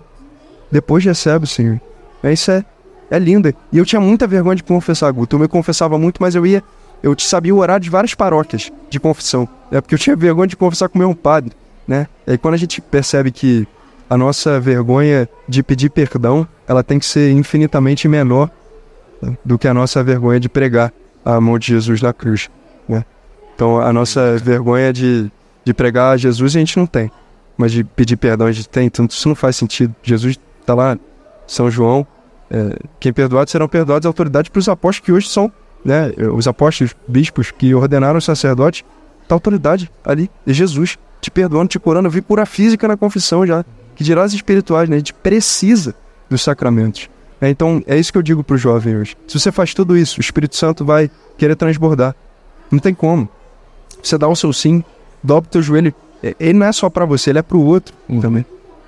depois recebe o Senhor. É, isso é, é lindo. E eu tinha muita vergonha de confessar, Guto. Eu me confessava muito, mas eu ia. Eu sabia o horário de várias paróquias de confissão. É porque eu tinha vergonha de confessar com o meu padre. Né? E aí quando a gente percebe que a nossa vergonha de pedir perdão, ela tem que ser infinitamente menor né, do que a nossa vergonha de pregar a mão de Jesus na cruz. Né? Então a nossa vergonha de, de pregar a Jesus a gente não tem, mas de pedir perdão a gente tem, então isso não faz sentido. Jesus está lá, São João, é, quem perdoado serão perdoados, autoridade para os apóstolos que hoje são, né, os apóstolos, bispos que ordenaram os sacerdotes, tá autoridade ali, é Jesus, te perdoando, te curando, eu vi cura física na confissão já, que dirá as espirituais, né? A gente precisa dos sacramentos. É, então, é isso que eu digo pro jovem hoje. Se você faz tudo isso, o Espírito Santo vai querer transbordar. Não tem como. Você dá o seu sim, dobra o teu joelho. É, Ele não é só para você, ele é pro outro também.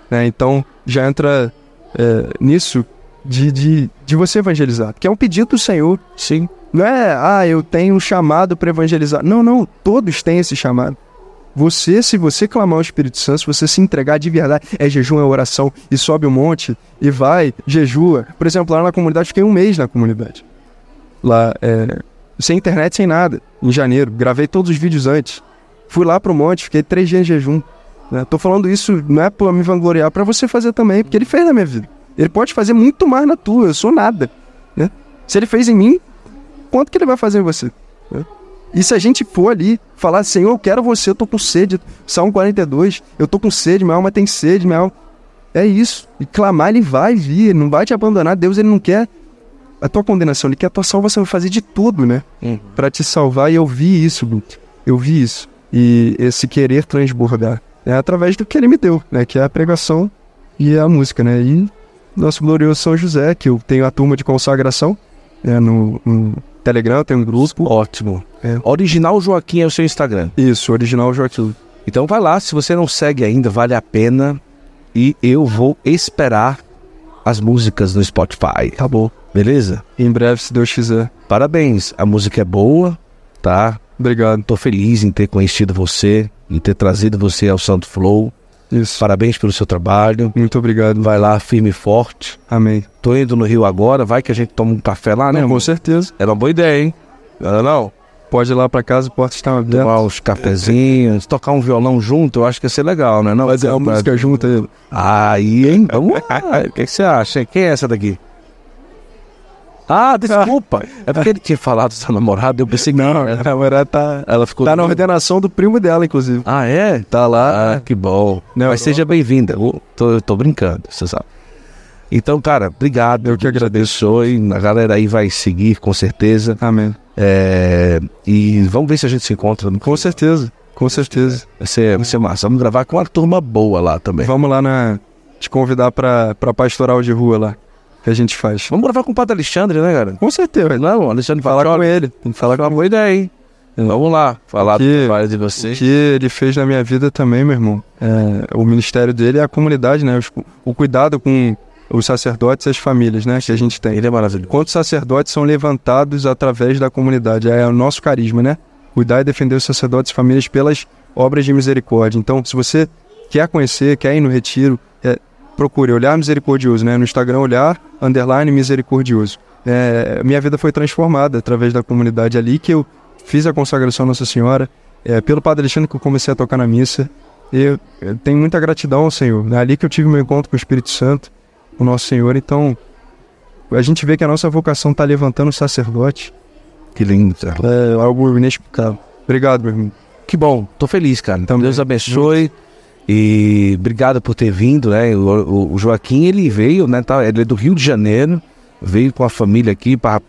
É, então, já entra é, nisso de, de, de você evangelizar. Que é um pedido do Senhor. Sim. Não é, ah, eu tenho um chamado para evangelizar. Não, não. Todos têm esse chamado. Você, se você clamar o Espírito Santo, se você se entregar de verdade, é jejum, é oração, e sobe o um monte, e vai, jejua. Por exemplo, lá na comunidade, fiquei um mês na comunidade. Lá, é, sem internet, sem nada, em janeiro. Gravei todos os vídeos antes. Fui lá pro monte, fiquei três dias em jejum. Né? Tô falando isso, não é pra me vangloriar, para você fazer também, porque ele fez na minha vida. Ele pode fazer muito mais na tua, eu sou nada. Né? Se ele fez em mim, quanto que ele vai fazer em você? Né? E se a gente for ali, falar, Senhor, eu quero você, eu tô com sede. Salmo 42, eu tô com sede, minha alma tem sede, minha alma. É isso. E clamar, ele vai vir, não vai te abandonar. Deus, ele não quer a tua condenação, ele quer a tua salvação, vai fazer de tudo, né? Uhum. Para te salvar. E eu vi isso, Luke. Eu vi isso. E esse querer transbordar. É através do que ele me deu, né? Que é a pregação e a música, né? E nosso glorioso São José, que eu tenho a turma de consagração né? no, no Telegram, tem um grupo. Ótimo. É. Original Joaquim é o seu Instagram. Isso, Original Joaquim. Então vai lá, se você não segue ainda, vale a pena. E eu vou esperar as músicas no Spotify. Tá bom. Beleza? Em breve, se Deus quiser. Parabéns, a música é boa, tá? Obrigado. Tô feliz em ter conhecido você, em ter trazido você ao Santo Flow. Isso. Parabéns pelo seu trabalho. Muito obrigado. Vai lá, firme e forte. Amém. Tô indo no Rio agora, vai que a gente toma um café lá, né? Não, com certeza. Era uma boa ideia, hein? Não, não? Pode ir lá pra casa, porta está aberta. Tomar uns cafezinhos, tocar um violão junto, eu acho que ia ser legal, né? Não, Fazer uma música junto aí. Aí, hein? Vamos lá. O que, que você acha? Quem é essa daqui? Ah, desculpa. É porque ele tinha falado da namorada, eu pensei que não. A namorada tá. Ela ficou. Tá na ordenação do primo dela, inclusive. Ah, é? Tá lá. Ah, que bom. Não, Mas seja bem-vinda. Eu tô, eu tô brincando, você sabe. Então, cara, obrigado. Eu que agradeço. E a galera aí vai seguir, com certeza. Amém. É, e vamos ver se a gente se encontra. No... Com certeza, com certeza. Vai ser, vai ser massa. Vamos gravar com uma turma boa lá também. Vamos lá na. Te convidar pra pastoral de rua lá que a gente faz. Vamos gravar com o Padre Alexandre, né, cara? Com certeza. Não, Alexandre falar com ele. Tem que falar com uma boa ideia, hein? Vamos lá, falar que, do trabalho de vocês. O que ele fez na minha vida também, meu irmão. É, o ministério dele é a comunidade, né? O, o cuidado com os sacerdotes e as famílias, né? Que a gente tem. Ele é maravilhoso. Quantos sacerdotes são levantados através da comunidade? É o nosso carisma, né? Cuidar e defender os sacerdotes e famílias pelas obras de misericórdia. Então, se você quer conhecer, quer ir no retiro, é, procure Olhar Misericordioso, né? No Instagram, Olhar Underline Misericordioso. É, minha vida foi transformada através da comunidade ali que eu fiz a consagração à Nossa Senhora. É, pelo Padre Alexandre que eu comecei a tocar na missa. Eu, eu tenho muita gratidão ao Senhor. É ali que eu tive meu encontro com o Espírito Santo, o Nosso Senhor. Então, a gente vê que a nossa vocação está levantando o sacerdote. Que lindo, cara. É algo inexplicável. Obrigado, meu irmão. Que bom, tô feliz, cara. Então, Deus abençoe. E obrigado por ter vindo, né? O, o, Joaquim, ele veio, né? Tá, ele é do Rio de Janeiro, veio com a família aqui para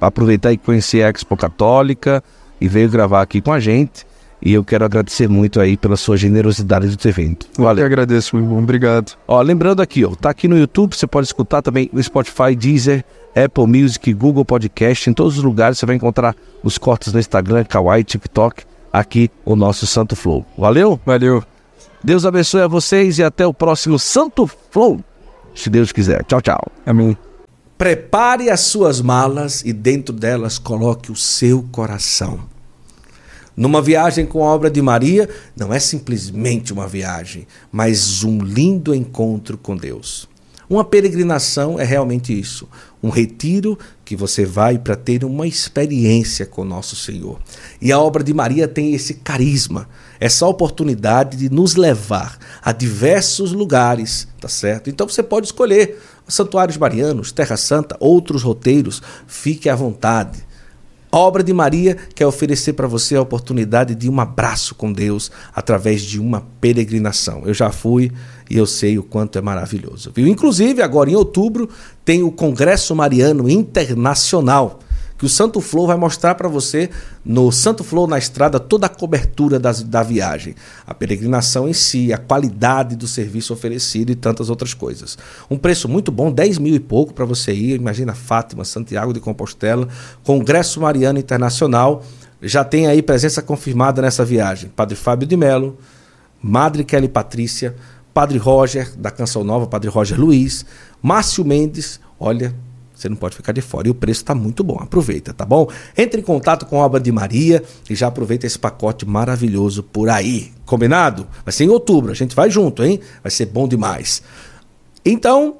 aproveitar e conhecer a Expo Católica e veio gravar aqui com a gente. E eu quero agradecer muito aí pela sua generosidade de ter vindo. Valeu. Eu agradeço, meu irmão. Obrigado. Ó, lembrando aqui, ó, tá aqui no YouTube, você pode escutar também no Spotify, Deezer, Apple Music, Google Podcast, em todos os lugares você vai encontrar os cortes no Instagram, Kawaii, TikTok, aqui o nosso Santo Flow. Valeu? Valeu. Deus abençoe a vocês e até o próximo Santo Flow, se Deus quiser. Tchau, tchau. Amém. Prepare as suas malas e dentro delas coloque o seu coração. Numa viagem com a obra de Maria, não é simplesmente uma viagem, mas um lindo encontro com Deus. Uma peregrinação é realmente isso, um retiro que você vai para ter uma experiência com nosso Senhor. E a obra de Maria tem esse carisma essa oportunidade de nos levar a diversos lugares, tá certo? Então você pode escolher santuários marianos, Terra Santa, outros roteiros, fique à vontade. A obra de Maria quer oferecer para você a oportunidade de um abraço com Deus através de uma peregrinação. Eu já fui e eu sei o quanto é maravilhoso. Viu? Inclusive, agora em outubro, tem o Congresso Mariano Internacional que o Santo Flow vai mostrar para você no Santo Flow na estrada toda a cobertura das, da viagem, a peregrinação em si, a qualidade do serviço oferecido e tantas outras coisas. Um preço muito bom, 10 mil e pouco para você ir. Imagina Fátima, Santiago de Compostela, Congresso Mariano Internacional. Já tem aí presença confirmada nessa viagem. Padre Fábio de Melo, Madre Kelly Patrícia, Padre Roger, da Canção Nova, Padre Roger Luiz, Márcio Mendes, olha, Você não pode ficar de fora. E o preço está muito bom. Aproveita, tá bom? Entre em contato com a obra de Maria e já aproveita esse pacote maravilhoso por aí. Combinado? Vai ser em outubro. A gente vai junto, hein? Vai ser bom demais. Então,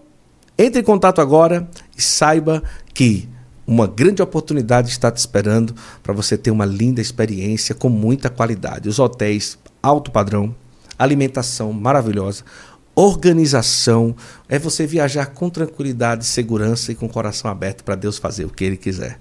entre em contato agora e saiba que uma grande oportunidade está te esperando para você ter uma linda experiência com muita qualidade. Os hotéis alto padrão, alimentação maravilhosa, organização, é você viajar com tranquilidade, segurança e com o coração aberto para Deus fazer o que ele quiser.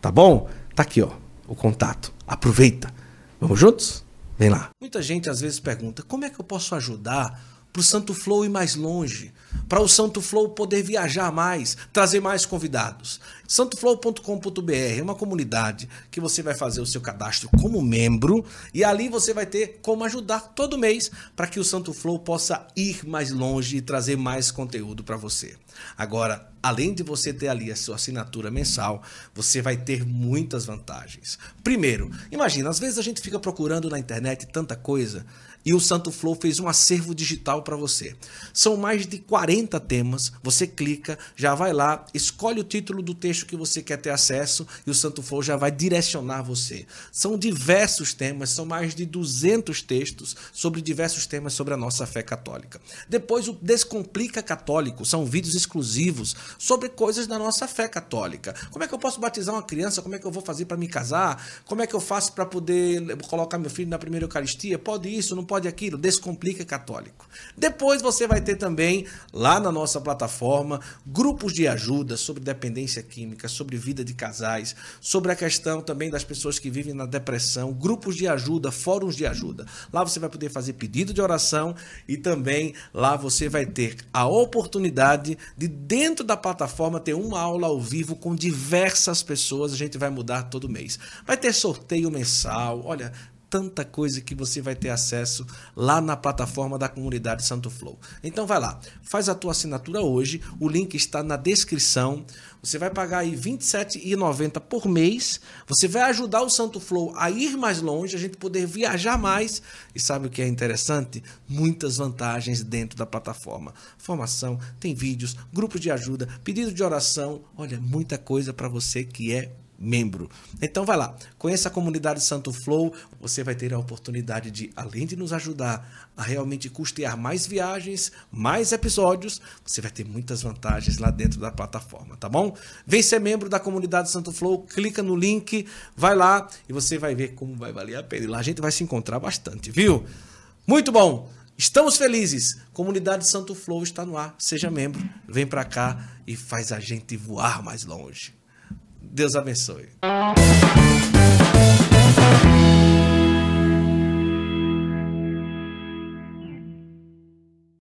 Tá bom? Tá aqui, ó, o contato. Aproveita. Vamos juntos? Vem lá. Muita gente às vezes pergunta: "Como é que eu posso ajudar para o Santo Flow ir mais longe?" Para o Santo Flow poder viajar mais, trazer mais convidados. santoflow.com.br é uma comunidade que você vai fazer o seu cadastro como membro e ali você vai ter como ajudar todo mês para que o Santo Flow possa ir mais longe e trazer mais conteúdo para você. Agora, além de você ter ali a sua assinatura mensal, você vai ter muitas vantagens. Primeiro, imagina, às vezes a gente fica procurando na internet tanta coisa e o Santo Flow fez um acervo digital para você. São mais de 40 temas. Você clica, já vai lá, escolhe o título do texto que você quer ter acesso e o Santo Flow já vai direcionar você. São diversos temas, são mais de 200 textos sobre diversos temas sobre a nossa fé católica. Depois o Descomplica Católico, são vídeos exclusivos sobre coisas da nossa fé católica. Como é que eu posso batizar uma criança? Como é que eu vou fazer para me casar? Como é que eu faço para poder colocar meu filho na primeira Eucaristia? Pode isso, não pode aquilo, Descomplica Católico. Depois você vai ter também, lá na nossa plataforma, grupos de ajuda sobre dependência química, sobre vida de casais, sobre a questão também das pessoas que vivem na depressão, grupos de ajuda, fóruns de ajuda. Lá você vai poder fazer pedido de oração e também lá você vai ter a oportunidade de, dentro da plataforma, ter uma aula ao vivo com diversas pessoas. A gente vai mudar todo mês. Vai ter sorteio mensal. Olha, tanta coisa que você vai ter acesso lá na plataforma da comunidade Santo Flow. Então vai lá, faz a tua assinatura hoje, o link está na descrição. Você vai pagar aí R$ 27,90 por mês. Você vai ajudar o Santo Flow a ir mais longe, a gente poder viajar mais. E sabe o que é interessante? Muitas vantagens dentro da plataforma. Formação, tem vídeos, grupos de ajuda, pedido de oração. Olha, muita coisa para você que é membro. Então vai lá, conheça a comunidade Santo Flow, você vai ter a oportunidade de, além de nos ajudar a realmente custear mais viagens, mais episódios, você vai ter muitas vantagens lá dentro da plataforma, tá bom? Vem ser membro da comunidade Santo Flow, clica no link, vai lá e você vai ver como vai valer a pena. E lá a gente vai se encontrar bastante, viu? Muito bom! Estamos felizes. Comunidade Santo Flow está no ar. Seja membro, vem para cá e faz a gente voar mais longe. Deus abençoe.